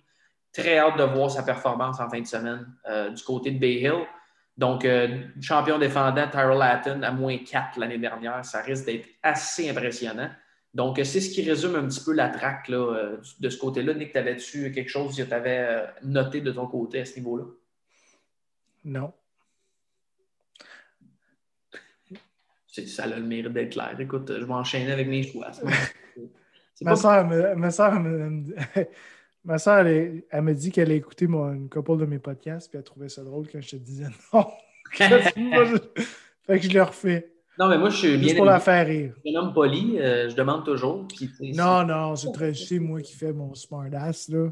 très hâte de voir sa performance en fin de semaine euh, du côté de Bay Hill. Donc, euh, champion défendant Tyrell Hatton à moins 4 l'année dernière, ça risque d'être assez impressionnant. Donc, c'est ce qui résume un petit peu la traque de ce côté-là. Nick, t'avais-tu quelque chose que tu avais noté de ton côté à ce niveau-là? Non. ça a le mérite d'être clair. Écoute, je vais enchaîner avec mes choix. <laughs> ma, soeur, ma, soeur, ma soeur, elle, elle me dit qu'elle a écouté mon, une couple de mes podcasts, puis elle trouvait ça drôle quand je te disais <laughs> non. <laughs> fait que je le refais. Non, mais moi, je suis bien. pour la faire rire. Je suis un homme poli, euh, je demande toujours. non, non, c'est très. C'est moi qui fais mon smartass, là.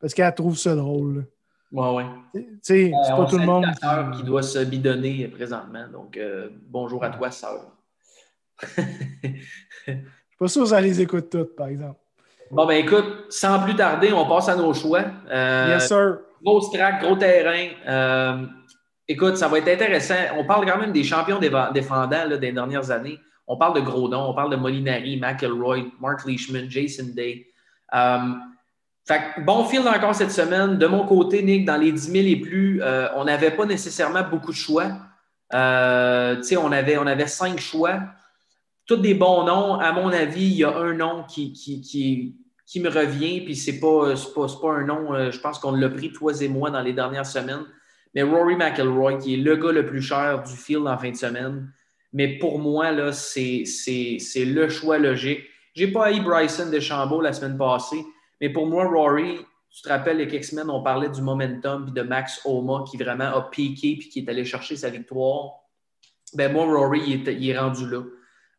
Parce qu'elle trouve ça drôle. Ouais, ouais. Tu sais, c'est pas tout le monde. Qui... qui doit se bidonner présentement. Donc, euh, bonjour à toi, sœur. <laughs> Je suis pas sûr que ça les écoute toutes, par exemple. Bon, ben écoute, sans plus tarder, on passe à nos choix. Euh, yes, sir. Gros track, gros terrain. Euh, écoute, ça va être intéressant. On parle quand même des champions défendants des dernières années. On parle de gros noms. On parle de Molinari, McElroy, Mark Leishman, Jason Day. Fait bon fil encore cette semaine. De mon côté, Nick, dans les 10 000 et plus, euh, on n'avait pas nécessairement beaucoup de choix. Euh, on, avait, on avait cinq choix. Tous des bons noms. À mon avis, il y a un nom qui, qui, qui, me revient, puis ce n'est pas, pas, pas, un nom, euh, je pense qu'on l'a pris, toi et moi, dans les dernières semaines. Mais Rory McIlroy, qui est le gars le plus cher du field en fin de semaine. Mais pour moi, là, c'est, c'est, le choix logique. Je n'ai pas haï Bryson DeChambeau la semaine passée. Mais pour moi, Rory, tu te rappelles, il y a quelques semaines, on parlait du momentum puis de Max Homa qui vraiment a piqué puis qui est allé chercher sa victoire. Ben moi, Rory, il est, rendu là.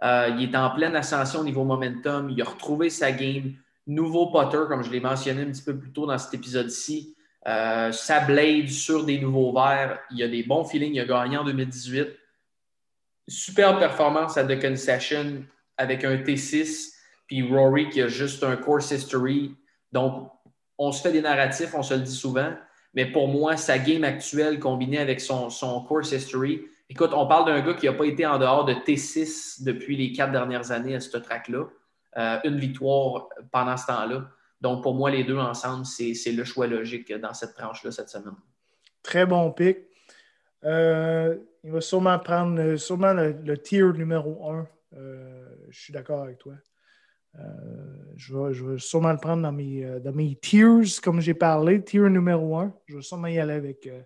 Euh, il est en pleine ascension au niveau momentum. Il a retrouvé sa game. Nouveau putter, comme je l'ai mentionné un petit peu plus tôt dans cet épisode-ci. Euh, sa blade sur des nouveaux verres. Il a des bons feelings. Il a gagné en 2018. Super performance à The Concession avec un T6. Puis Rory qui a juste un course history donc, on se fait des narratifs, on se le dit souvent, mais pour moi, sa game actuelle combinée avec son, course history, écoute, on parle d'un gars qui n'a pas été en dehors de T6 depuis les quatre dernières années à ce track-là. Euh, une victoire pendant ce temps-là. Donc, pour moi, les deux ensemble, c'est le choix logique dans cette tranche-là cette semaine. Très bon pic. Euh, il va sûrement prendre sûrement le, tier numéro un. Euh, je suis d'accord avec toi. Euh, je, vais, sûrement le prendre dans mes, euh, dans mes tiers, comme j'ai parlé, tier numéro un. Je vais sûrement y aller avec, euh,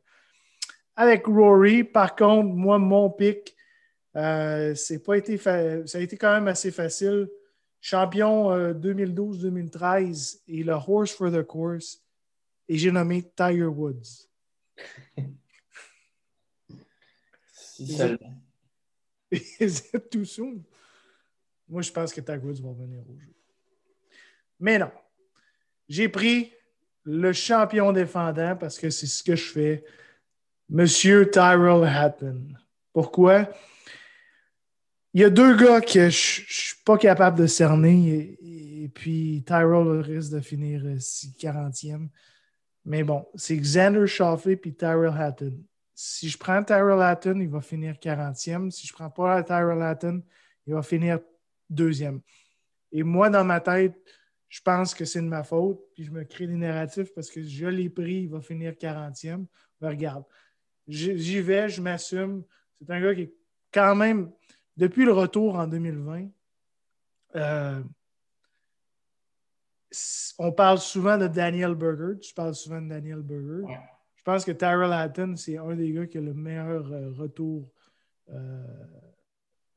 avec Rory. Par contre, moi, mon pic, c'est pas été ça a été quand même assez facile. Champion 2012-2013 et le horse for the course. Et j'ai nommé Tiger Woods. <laughs> si seulement. C'est tout soon? Moi, je pense que Tiger Woods va venir au jeu. Mais non. J'ai pris le champion défendant, parce que c'est ce que je fais, Monsieur Tyrell Hatton. Pourquoi? Il y a deux gars que je ne suis pas capable de cerner, et, puis Tyrell risque de finir 40e. Mais bon, c'est Xander Shoffley puis Tyrell Hatton. Si je prends Tyrell Hatton, il va finir 40e. Si je ne prends pas Tyrell Hatton, il va finir deuxième. Et moi, dans ma tête, je pense que c'est de ma faute, puis je me crée des narratifs parce que je l'ai pris, il va finir 40e. Mais regarde, j'y vais, je m'assume. C'est un gars qui est quand même, depuis le retour en 2020, euh, on parle souvent de Daniel Berger. Tu parles souvent de Daniel Berger. Je pense que Tyrell Hatton, c'est un des gars qui a le meilleur euh, retour euh,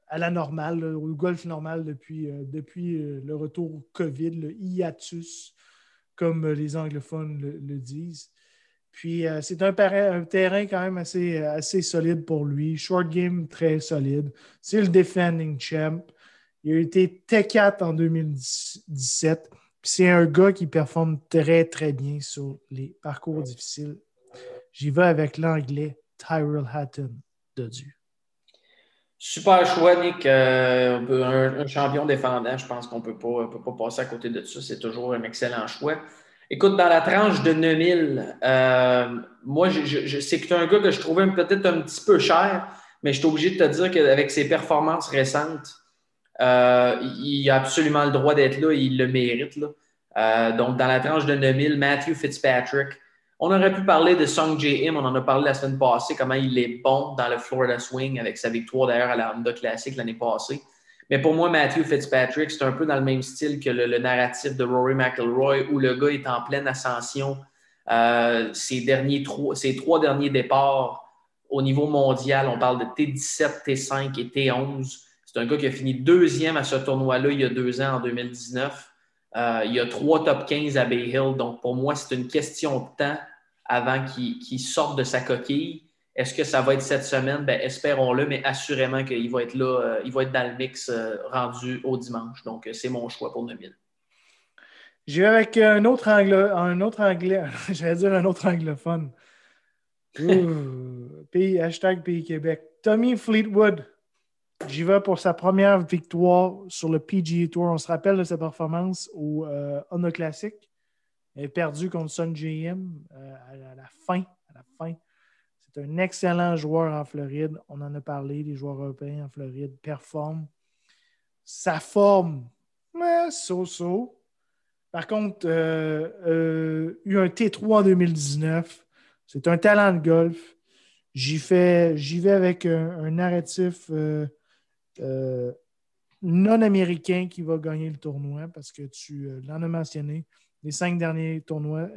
à la normale, au golf normal depuis, euh, depuis le retour COVID, le hiatus, comme les anglophones le, disent. Puis c'est un, un, terrain quand même assez, solide pour lui. Short game très solide. C'est le defending champ. Il a été T4 en 2017 c'est un gars qui performe très, très bien sur les parcours difficiles. J'y vais avec l'anglais Tyrell Hatton de Dieu. Super choix, Nick. Euh, un, champion défendant, je pense qu'on ne peut pas passer à côté de ça. C'est toujours un excellent choix. Écoute, dans la tranche de 9000, euh, moi, je, c'est que tu un gars que je trouvais peut-être un petit peu cher, mais je suis obligé de te dire qu'avec ses performances récentes, euh, il a absolument le droit d'être là et il le mérite. Là. Euh, donc, dans la tranche de 9000, Matthew Fitzpatrick. On aurait pu parler de Song J. Im, on en a parlé la semaine passée, comment il est bon dans le Florida Swing avec sa victoire d'ailleurs à la Honda Classic l'année passée. Mais pour moi, Matthew Fitzpatrick, c'est un peu dans le même style que le, narratif de Rory McIlroy où le gars est en pleine ascension. Euh, ses, derniers trois, ses trois derniers départs au niveau mondial, on parle de T17, T5 et T11. C'est un gars qui a fini deuxième à ce tournoi-là il y a deux ans, en 2019. Euh, il y a trois top 15 à Bay Hill. Donc, pour moi, c'est une question de temps avant qu'il sorte de sa coquille. Est-ce que ça va être cette semaine? Ben, espérons-le, mais assurément qu'il va être là, euh, il va être dans le mix euh, rendu au dimanche. Donc, c'est mon choix pour 2000. Je vais avec un autre anglais, un autre anglais, j'allais dire un autre anglophone. <laughs> pays, hashtag Pays Québec. Tommy Fleetwood. J'y vais pour sa première victoire sur le PGA Tour. On se rappelle de sa performance au euh, Honda Classic. Elle est perdue contre Sun euh, à, la fin. À la fin. C'est un excellent joueur en Floride. On en a parlé. Les joueurs européens en Floride performent. Sa forme, so-so. Par contre, euh, eu un T3 en 2019. C'est un talent de golf. J'y vais avec un, narratif euh, non-américain qui va gagner le tournoi parce que tu euh, l'en as mentionné. Les cinq derniers tournois,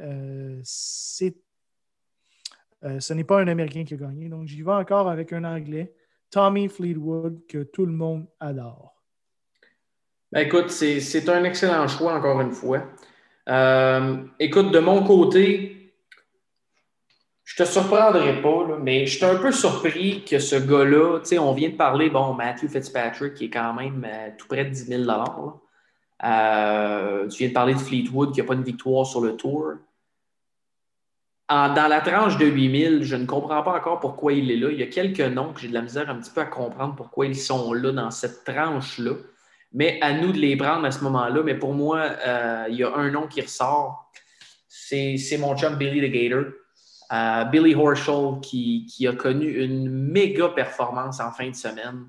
euh, ce n'est pas un Américain qui a gagné. Donc, j'y vais encore avec un Anglais, Tommy Fleetwood, que tout le monde adore. Ben, écoute, c'est, un excellent choix, encore une fois. écoute, de mon côté, je te surprendrai pas, mais je suis un peu surpris que ce gars-là, tu sais, on vient de parler, bon, Matthew Fitzpatrick, qui est quand même euh, tout près de 10 000 euh, Tu viens de parler de Fleetwood, qui n'a pas une victoire sur le tour. Dans la tranche de 8000, je ne comprends pas encore pourquoi il est là. Il y a quelques noms que j'ai de la misère un petit peu à comprendre pourquoi ils sont là dans cette tranche-là. Mais à nous de les prendre à ce moment-là. Mais pour moi, euh, il y a un nom qui ressort. C'est mon chum Billy the Gator. Billy Horschel qui, a connu une méga performance en fin de semaine.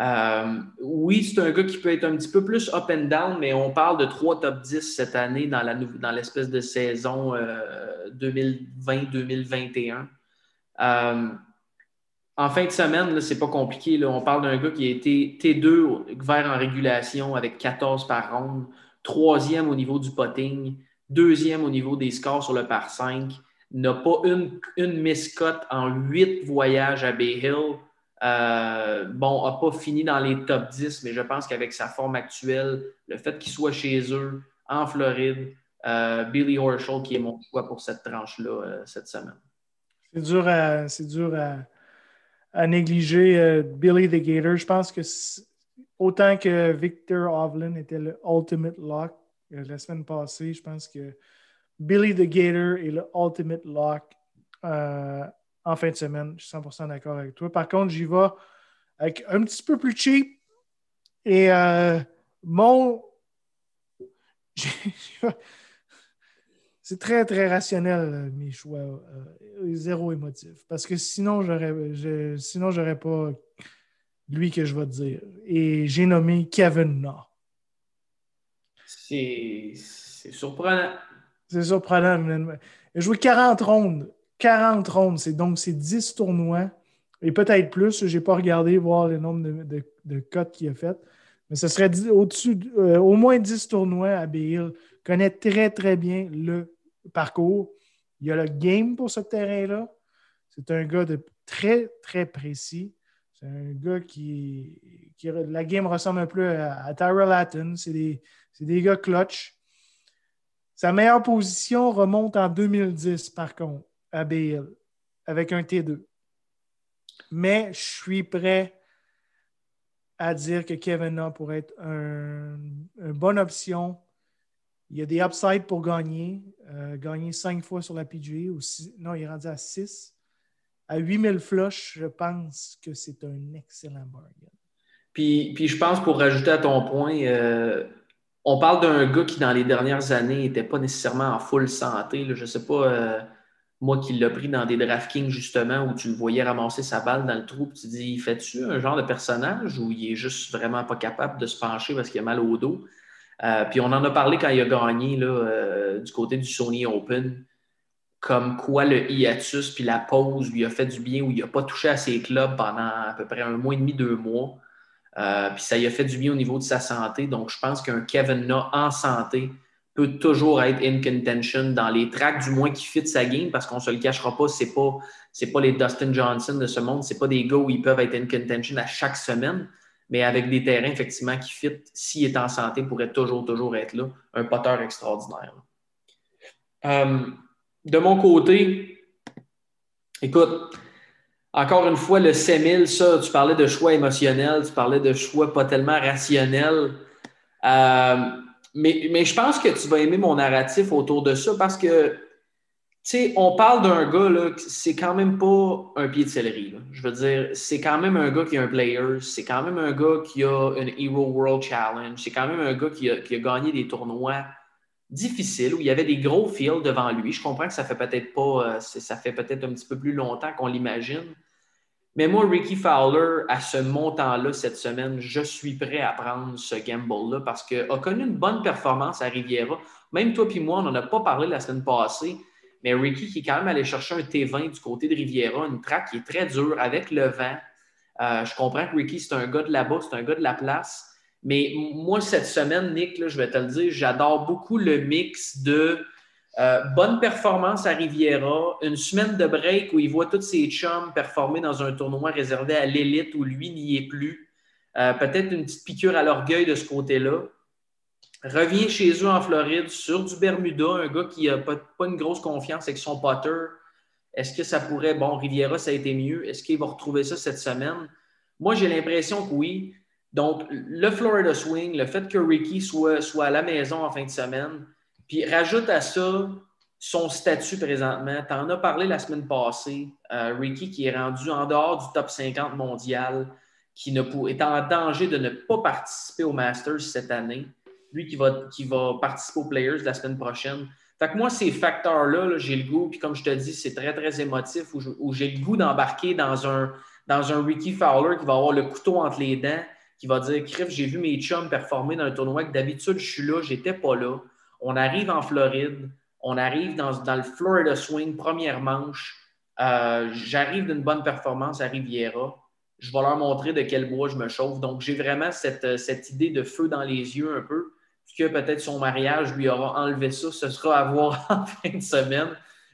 Euh, oui, c'est un gars qui peut être un petit peu plus up and down, mais on parle de trois top 10 cette année dans, l'espèce de saison 2020-2021. Euh, euh, en fin de semaine, c'est pas compliqué. On parle d'un gars qui a été T2 vert en régulation avec 14 par ronde, troisième au niveau du potting, deuxième au niveau des scores sur le par 5 n'a pas une, une miscote en huit voyages à Bay Hill. Euh, bon, n'a pas fini dans les top 10, mais je pense qu'avec sa forme actuelle, le fait qu'il soit chez eux, en Floride, euh, Billy Horschel qui est mon choix pour cette tranche-là euh, cette semaine. C'est dur à, c'est dur à, négliger Billy the Gator. Je pense que autant que Victor Hovland était le ultimate lock la semaine passée, je pense que Billy the Gator et le Ultimate Lock en fin de semaine. Je suis 100% d'accord avec toi. Par contre, j'y vais avec un petit peu plus cheap. Et euh, mon. <laughs> C'est très, très rationnel, mes choix. zéro émotif. Parce que sinon, j'aurais, sinon, j'aurais pas lui que je vais te dire. Et j'ai nommé Kevin Na. C'est surprenant. C'est surprenant. Il a joué 40 rondes. 40 rondes. C'est donc c'est 10 tournois. Et peut-être plus. Je n'ai pas regardé voir le nombre de, de, cotes qu'il a fait. Mais ce serait au-dessus, euh, au moins 10 tournois à Bill. Connaît très, très bien le parcours. Il y a le game pour ce terrain-là. C'est un gars de très, très précis. C'est un gars qui, La game ressemble un peu à, à Tyrell Hatton. C'est des, des, gars clutch. Sa meilleure position remonte en 2010, par contre, à BL, avec un T2. Mais je suis prêt à dire que Kevin Na pourrait être une bonne option. Il y a des upsides pour gagner. Euh, gagner cinq fois sur la PGA. Ou non, il est rendu à 6 à 8000 flush, je pense que c'est un excellent bargain. Puis, puis je pense, pour rajouter à ton point, euh, on parle d'un gars qui, dans les dernières années, n'était pas nécessairement en full santé. Je ne sais pas, euh, moi qui l'ai pris dans des DraftKings, justement, où tu le voyais ramasser sa balle dans le trou, tu te dis, fais-tu un genre de personnage où il est juste vraiment pas capable de se pencher parce qu'il a mal au dos? Euh, puis on en a parlé quand il a gagné là, du côté du Sony Open comme quoi le hiatus puis la pause lui a fait du bien, où il n'a pas touché à ses clubs pendant à peu près un mois et demi, deux mois. Euh, puis ça lui a fait du bien au niveau de sa santé. Donc, je pense qu'un Kevin Na en santé peut toujours être in contention dans les tracks, du moins qui fit sa game, parce qu'on ne se le cachera pas, ce n'est pas, pas les Dustin Johnson de ce monde, ce pas des gars où ils peuvent être in contention à chaque semaine, mais avec des terrains, effectivement, qui fit, s'il est en santé, pourrait toujours, toujours être là. Un poteur extraordinaire. Euh, de mon côté, écoute, encore une fois, le 7000, ça, tu parlais de choix émotionnels, tu parlais de choix pas tellement rationnels. Euh, mais, mais, je pense que tu vas aimer mon narratif autour de ça parce que, tu sais, on parle d'un gars, là, c'est quand même pas un pied de céleri. Je veux dire, c'est quand même un gars qui a un player, c'est quand même un gars qui a une Hero World Challenge, c'est quand même un gars qui a, qui a gagné des tournois difficile, où il y avait des gros fils devant lui. Je comprends que ça fait peut-être pas, euh, ça fait peut-être un petit peu plus longtemps qu'on l'imagine. Mais moi, Ricky Fowler, à ce montant-là cette semaine, je suis prêt à prendre ce gamble-là parce qu'il a connu une bonne performance à Riviera. Même toi et moi, on n'en a pas parlé la semaine passée, mais Ricky qui est quand même allé chercher un T20 du côté de Riviera, une track qui est très dure avec le vent. Euh, je comprends que Ricky, c'est un gars de là-bas, c'est un gars de la place. Mais moi, cette semaine, Nick, je vais te le dire, j'adore beaucoup le mix de euh, bonne performance à Riviera, une semaine de break où il voit tous ses chums performer dans un tournoi réservé à l'élite où lui n'y est plus. Euh, peut-être une petite piqûre à l'orgueil de ce côté-là. Revient chez eux en Floride sur du Bermuda, un gars qui n'a pas, une grosse confiance avec son potter. Est-ce que ça pourrait, bon, Riviera, ça a été mieux. Est-ce qu'il va retrouver ça cette semaine? Moi, j'ai l'impression que oui. Donc, le Florida Swing, le fait que Ricky soit, soit à la maison en fin de semaine, puis rajoute à ça son statut présentement. Tu en as parlé la semaine passée. Euh, Ricky qui est rendu en dehors du top 50 mondial, qui est en danger de ne pas participer au Masters cette année. Lui qui va, qui va participer aux Players la semaine prochaine. Fait que moi, ces facteurs-là, j'ai le goût, puis comme je te dis, c'est très, très émotif, où j'ai le goût d'embarquer dans un, dans un Ricky Fowler qui va avoir le couteau entre les dents qui va dire Criff, j'ai vu mes chums performer dans un tournoi que d'habitude je suis là, j'étais pas là. On arrive en Floride, on arrive dans, le Florida Swing, première manche. Euh, j'arrive d'une bonne performance à Riviera. Je vais leur montrer de quel bois je me chauffe. Donc, j'ai vraiment cette, cette, idée de feu dans les yeux un peu. que peut-être son mariage lui aura enlevé ça. Ce sera à voir <laughs> en fin de semaine.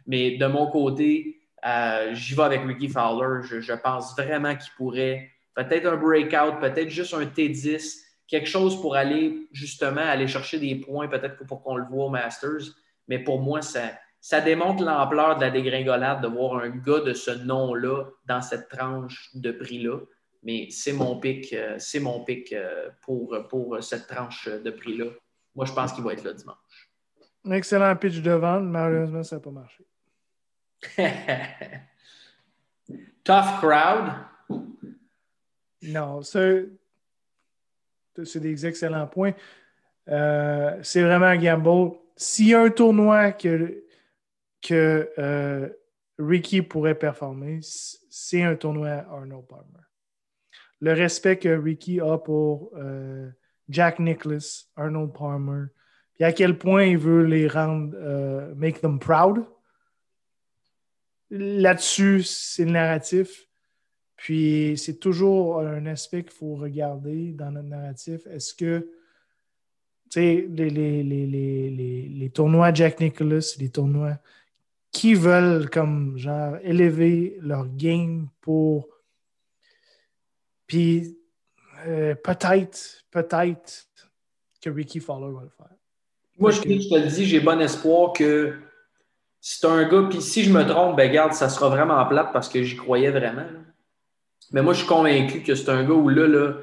Mais de mon côté, euh, j'y vais avec Ricky Fowler. je pense vraiment qu'il pourrait peut-être un breakout, peut-être juste un T10, quelque chose pour aller justement aller chercher des points, peut-être pour, qu'on le voit au Masters. Mais pour moi, ça, ça démontre l'ampleur de la dégringolade de voir un gars de ce nom-là dans cette tranche de prix-là. Mais c'est mon pic, euh, c'est mon pic euh, pour, pour cette tranche de prix-là. Moi, je pense qu'il va être là dimanche. Un excellent pitch de vente. Malheureusement, ça n'a pas marché. <laughs> Tough crowd? Non, c'est des excellents points. Euh, c'est vraiment un gamble. S'il y a un tournoi que, euh, Ricky pourrait performer, c'est un tournoi Arnold Palmer. Le respect que Ricky a pour euh, Jack Nicklaus, Arnold Palmer, puis à quel point il veut les rendre, make them proud. Là-dessus, c'est le narratif. Puis c'est toujours un aspect qu'il faut regarder dans notre narratif. Est-ce que les, les, les, les, tournois Jack Nicholas, les tournois qui veulent comme genre élever leur game pour. Puis euh, peut-être, peut-être que Ricky Fowler va le faire. Moi, je, te le dis, j'ai bon espoir que c'est un gars, puis si je me trompe, ben garde, ça sera vraiment plate parce que j'y croyais vraiment. Mais moi, je suis convaincu que c'est un gars où là, là,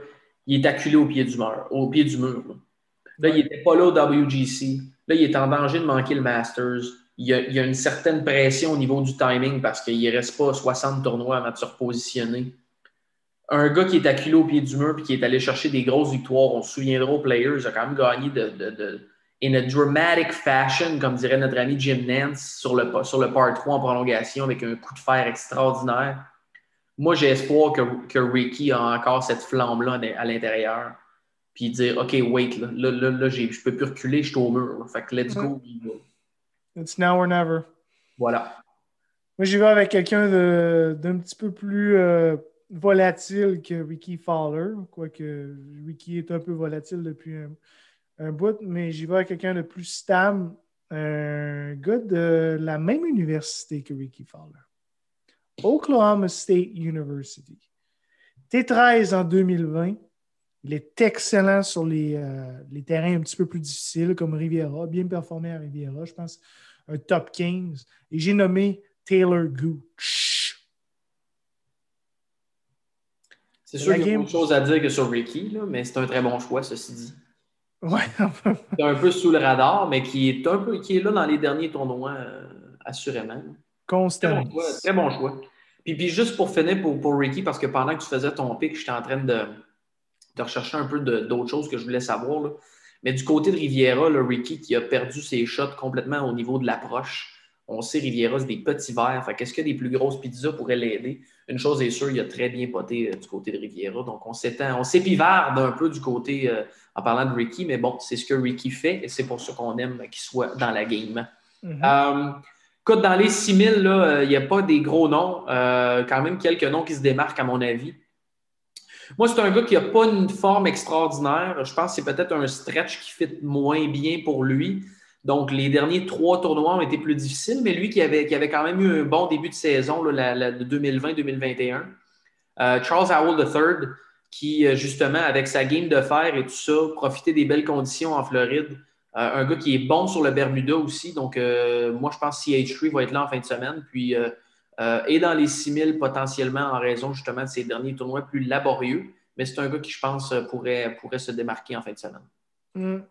il est acculé au pied du mur. Au pied du mur là. il n'était pas là au WGC. Là, il est en danger de manquer le Masters. Il y, a, une certaine pression au niveau du timing parce qu'il ne reste pas 60 tournois avant de se repositionner. Un gars qui est acculé au pied du mur et qui est allé chercher des grosses victoires, on se souviendra aux Players, a quand même gagné de, de, de in a dramatic fashion, comme dirait notre ami Jim Nance, sur le, sur le part 3 en prolongation avec un coup de fer extraordinaire moi, j'ai espoir que, Ricky a encore cette flamme-là à l'intérieur. Puis dire, OK, wait, là, là, là, je ne peux plus reculer, je suis au mur. Fait que let's go. It's now or never. Voilà. Moi, j'y vais avec quelqu'un d'un petit peu plus euh, volatile que Ricky Fowler, quoique Ricky est un peu volatile depuis un, bout, mais j'y vais avec quelqu'un de plus stable, un gars de la même université que Ricky Fowler. Oklahoma State University. T13 en 2020. Il est excellent sur les, euh, les, terrains un petit peu plus difficiles comme Riviera, bien performé à Riviera, je pense un top 15. Et j'ai nommé Taylor Gooch. C'est sûr qu'il y a beaucoup de choses à dire que sur Ricky, mais c'est un très bon choix, ceci dit. Ouais. <laughs> c'est un peu sous le radar, mais qui est un peu qui est là dans les derniers tournois, euh, assurément. Constamment. Très bon choix. Puis, puis juste pour finir pour, pour, Ricky, parce que pendant que tu faisais ton pic, j'étais en train de, de rechercher un peu d'autres choses que je voulais savoir. Mais du côté de Riviera, le Ricky qui a perdu ses shots complètement au niveau de l'approche. On sait, Riviera, c'est des petits verres. Fait qu'est-ce que des plus grosses pizzas pourraient l'aider? Une chose est sûre, il a très bien poté euh, du côté de Riviera. Donc, on s'épivarde un peu du côté euh, en parlant de Ricky, mais bon, c'est ce que Ricky fait et c'est pour ça qu'on aime qu'il soit dans la game. Mm-hmm. Euh, Écoute, dans les 6000, il euh, n'y a pas des gros noms. Euh, quand même quelques noms qui se démarquent, à mon avis. Moi, c'est un gars qui n'a pas une forme extraordinaire. Je pense que c'est peut-être un stretch qui fit moins bien pour lui. Donc, les derniers trois tournois ont été plus difficiles, mais lui qui avait, qui avait quand même eu un bon début de saison là, de 2020-2021. Euh, Charles Howell III, qui, justement, avec sa game de fer et tout ça, profitait des belles conditions en Floride. Euh, un gars qui est bon sur le Bermuda aussi. Donc, euh, moi, je pense que CH3 va être là en fin de semaine. Puis, euh, et dans les 6000 potentiellement en raison justement de ces derniers tournois plus laborieux. Mais c'est un gars qui, je pense, pourrait, pourrait se démarquer en fin de semaine. Hmm.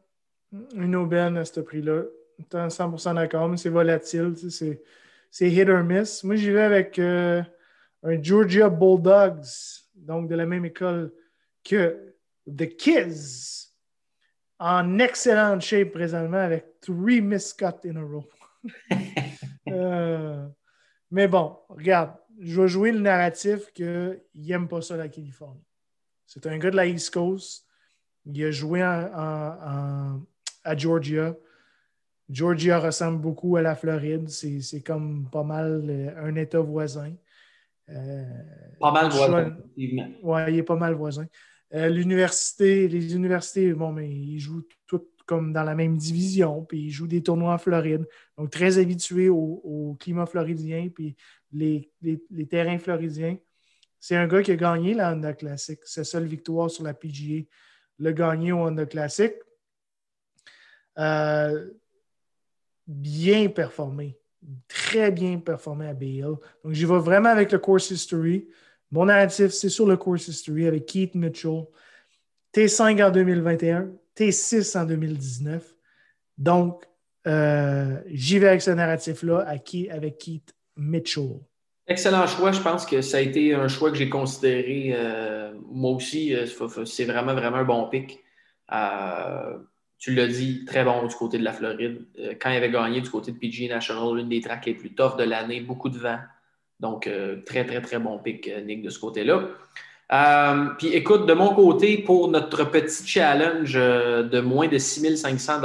Une aubaine à ce prix-là. 100% d'accord, mais c'est volatile. C'est hit or miss. Moi, j'y vais avec un Georgia Bulldogs, donc de la même école que The Kids en excellente shape présentement avec three miscuts in a row. <laughs> Euh, mais bon, regarde, je vais jouer le narratif qu'il n'aime pas ça la Californie. C'est un gars de la East Coast. Il a joué à Georgia. Georgia ressemble beaucoup à la Floride. C'est comme pas mal euh, un État voisin. Euh, pas mal voisin, Oui, il est pas mal voisin. Euh, l'université, les universités, bon, mais ils jouent toutes comme dans la même division, puis ils jouent des tournois en Floride. Donc, très habitués au, climat floridien, puis les, terrains floridiens. C'est un gars qui a gagné la Honda Classic. Sa seule victoire sur la PGA, le gagné au Honda Classic. Euh, bien performé. Très bien performé à Bale. Donc, j'y vais vraiment avec le course history. Mon narratif, c'est sur le course history avec Keith Mitchell. T5 en 2021, T6 en 2019. Donc, euh, j'y vais avec ce narratif-là avec Keith Mitchell. Excellent choix. Je pense que ça a été un choix que j'ai considéré. Euh, moi aussi, euh, c'est vraiment, vraiment un bon pic. tu l'as dit, très bon du côté de la Floride. quand il avait gagné du côté de PG National, l'une des tracks les plus toughs de l'année, beaucoup de vent. Donc, très, très, très bon pic, Nick, de ce côté-là. puis écoute, de mon côté, pour notre petit challenge de moins de 6500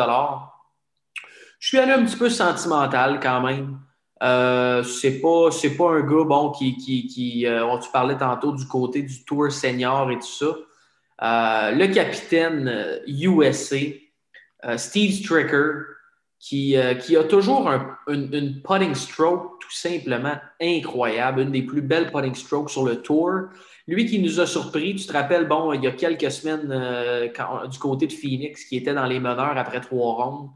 je suis allé un petit peu sentimental quand même. Euh, c'est pas, pas un gars bon qui, qui, euh, tu parlais tantôt du côté du tour senior et tout ça. Euh, le capitaine USA, euh, Steve Stricker, qui, qui a toujours une, putting stroke tout simplement incroyable, une des plus belles putting strokes sur le tour. Lui qui nous a surpris, tu te rappelles, bon, il y a quelques semaines du côté de Phoenix, qui était dans les meneurs après trois rondes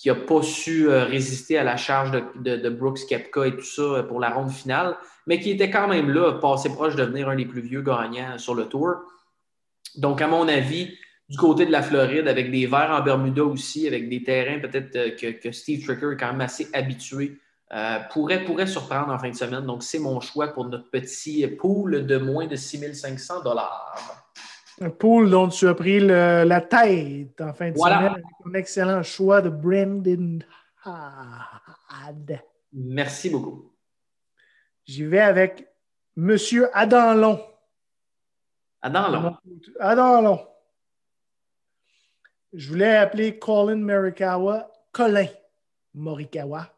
qui n'a pas su euh, résister à la charge de, Brooks Kepka et tout ça euh, pour la ronde finale, mais qui était quand même là, passé proche de devenir un des plus vieux gagnants sur le tour. Donc, à mon avis, du côté de la Floride, avec des verts en Bermuda aussi, avec des terrains peut-être euh, que, Steve Tricker est quand même assez habitué, pourrait, pourrait surprendre en fin de semaine. Donc, c'est mon choix pour notre petit pool de moins de 6500 dollars. Un pool dont tu as pris la tête en fin de semaine avec un excellent choix de Brendan Merci beaucoup. J'y vais avec Monsieur Adam Long. Adam Long. Adam Long. Je voulais appeler Colin Morikawa Colin Morikawa.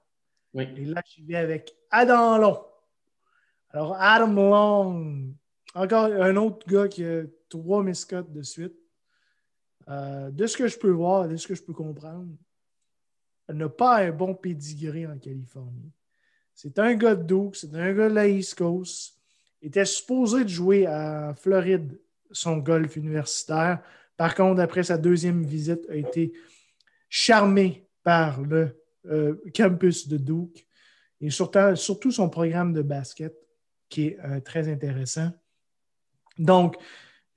Oui. Et là, j'y vais avec Adam Long. Alors, Adam Long. Encore un autre gars qui a trois miscotes de suite. Euh, de ce que je peux voir, de ce que je peux comprendre, n'a pas un bon pedigree en Californie. C'est un gars de Duke, c'est un gars de la East Coast. Il était supposé de jouer à Floride son golf universitaire. Par contre, après sa deuxième visite, a été charmé par le euh, campus de Duke et surtout, surtout, son programme de basket qui est euh, très intéressant. Donc,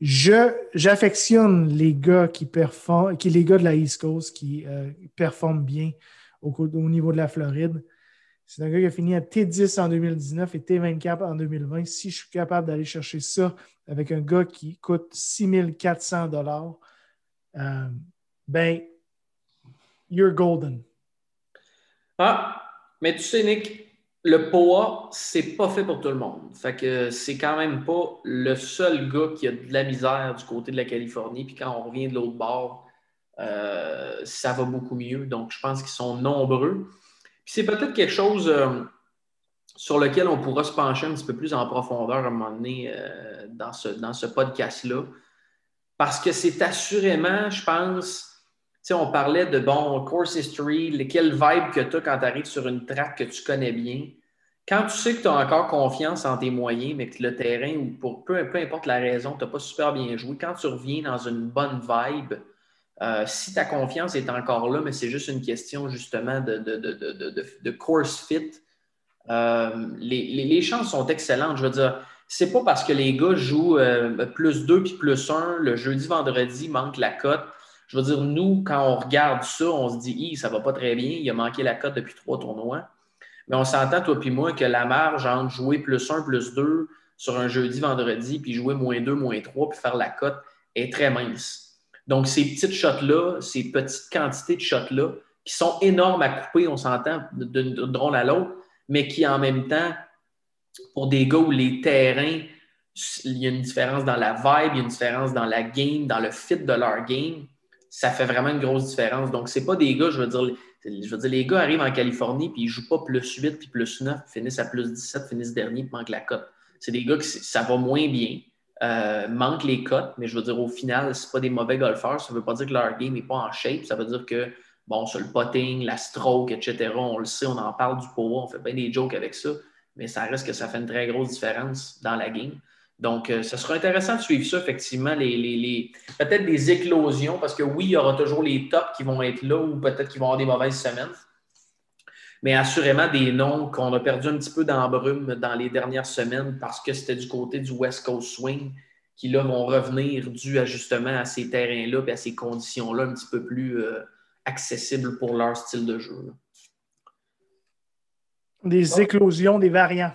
j'affectionne les gars qui performent, qui, les gars de la East Coast qui euh, performent bien au, au, niveau de la Floride. C'est un gars qui a fini à T10 en 2019 et T24 en 2020. Si je suis capable d'aller chercher ça avec un gars qui coûte 6400 dollars, euh, ben, you're golden. Ah, mais tu sais, Nick, le POA, c'est pas fait pour tout le monde. Fait que c'est quand même pas le seul gars qui a de la misère du côté de la Californie. Puis quand on revient de l'autre bord, euh, ça va beaucoup mieux. Donc, je pense qu'ils sont nombreux. Puis c'est peut-être quelque chose euh, sur lequel on pourra se pencher un petit peu plus en profondeur à un moment donné euh, dans ce, podcast-là. Parce que c'est assurément, je pense, sais, on parlait de bon course history, quelle vibe que tu as quand tu arrives sur une track que tu connais bien. Quand tu sais que tu as encore confiance en tes moyens, mais que le terrain, ou pour peu, peu importe la raison, tu n'as pas super bien joué, quand tu reviens dans une bonne vibe, euh, si ta confiance est encore là, mais c'est juste une question justement de, de, course fit, euh, les, chances sont excellentes. Je veux dire, c'est pas parce que les gars jouent euh, plus 2 puis plus 1 le jeudi, vendredi, manque la cote je veux dire, nous, quand on regarde ça, on se dit, ça va pas très bien, il a manqué la cote depuis trois tournois. Mais on s'entend, toi puis moi, que la marge entre jouer plus un, plus deux sur un jeudi, vendredi, puis jouer moins deux, moins trois, puis faire la cote est très mince. Donc, ces petites shots-là, ces petites quantités de shots-là, qui sont énormes à couper, on s'entend, d'une drôle à l'autre, mais qui en même temps, pour des gars où les terrains, il y a une différence dans la vibe, il y a une différence dans la game, dans le fit de leur game, ça fait vraiment une grosse différence. Donc, c'est pas des gars, je veux dire, je veux dire, les gars arrivent en Californie puis ils jouent pas plus 8 puis plus 9, finissent à plus 17, finissent dernier puis manquent la cote. C'est des gars qui ça va moins bien, euh, manquent les cotes, mais je veux dire, au final, c'est pas des mauvais golfeurs. Ça veut pas dire que leur game n'est pas en shape. Ça veut dire que, bon, sur le potting, la stroke, etc., on le sait, on en parle du power, on fait bien des jokes avec ça, mais ça reste que ça fait une très grosse différence dans la game. Donc, euh, ce sera intéressant de suivre ça, effectivement, les, peut-être des éclosions, parce que oui, il y aura toujours les tops qui vont être là ou peut-être qu'ils vont avoir des mauvaises semaines. Mais assurément, des noms qu'on a perdu un petit peu d'embrume dans les dernières semaines parce que c'était du côté du West Coast Swing qui, là, vont revenir dû à justement à ces terrains-là et à ces conditions-là un petit peu plus euh, accessible pour leur style de jeu. Des éclosions, des variants.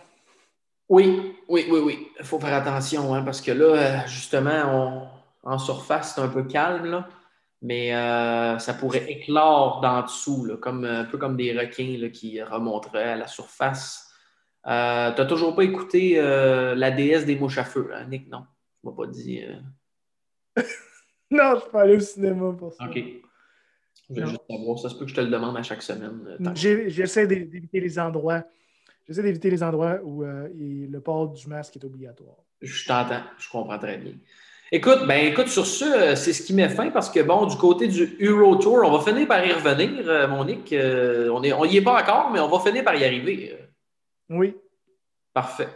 Oui, oui, oui, oui. Il faut faire attention hein, parce que là, euh, justement, en surface, c'est un peu calme, là, mais euh, ça pourrait éclore d'en dessous, comme, un peu comme des requins qui remonteraient à la surface. Euh, tu n'as toujours pas écouté La déesse des mouches à feu, hein, Nick? Non, tu m'as pas dit. <laughs> non, je peux aller au cinéma pour ça. OK. Je veux juste savoir. Ça se peut que je te le demande à chaque semaine. J'essaie d'éviter les endroits J'essaie d'éviter les endroits où euh, le port du masque est obligatoire. Je t'entends, je comprends très bien. Écoute, ben écoute, sur ce, euh, c'est ce qui met fin parce que bon, du côté du Euro Tour, on va finir par y revenir, euh, Monique. on n'y on est pas encore, mais on va finir par y arriver. Oui. Parfait.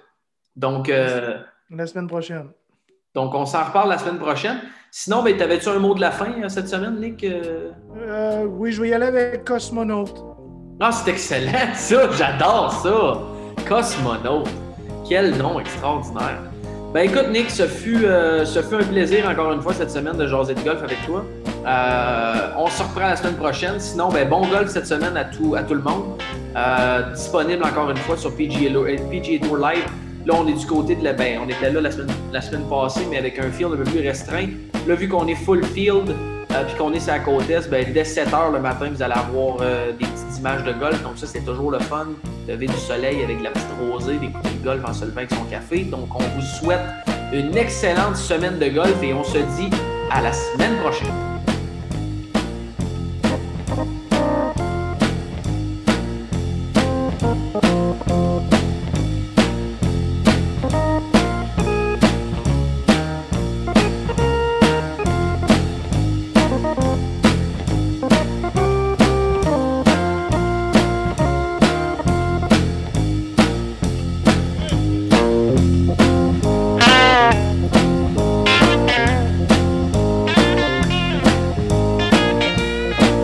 Donc. la semaine prochaine. Donc, on s'en reparle la semaine prochaine. Sinon, ben, t'avais-tu un mot de la fin cette semaine, Nick? oui, je vais y aller avec Cosmonaut. Ah, c'est excellent, <laughs> ça! J'adore ça! Cosmonaute. Quel nom extraordinaire. Ben écoute, Nick, ce fut, euh, ce fut un plaisir encore une fois cette semaine de jaser de golf avec toi. Euh, on se reprend la semaine prochaine. Sinon, ben, bon golf cette semaine à tout, à tout le monde. Euh, disponible encore une fois sur PGA, PGA Tour Live. Là, on est du côté de la. Ben, on était là la semaine, la semaine passée, mais avec un field un peu plus restreint. Là, vu qu'on est full field, euh, puis qu'on est sur la côte est, ben, dès 7 h le matin, vous allez avoir euh, des petites images de golf. Donc, ça, c'est toujours le fun. Lever du soleil avec la petite rosée, d'écouter le golf en se levant avec son café. Donc, on vous souhaite une excellente semaine de golf et on se dit à la semaine prochaine.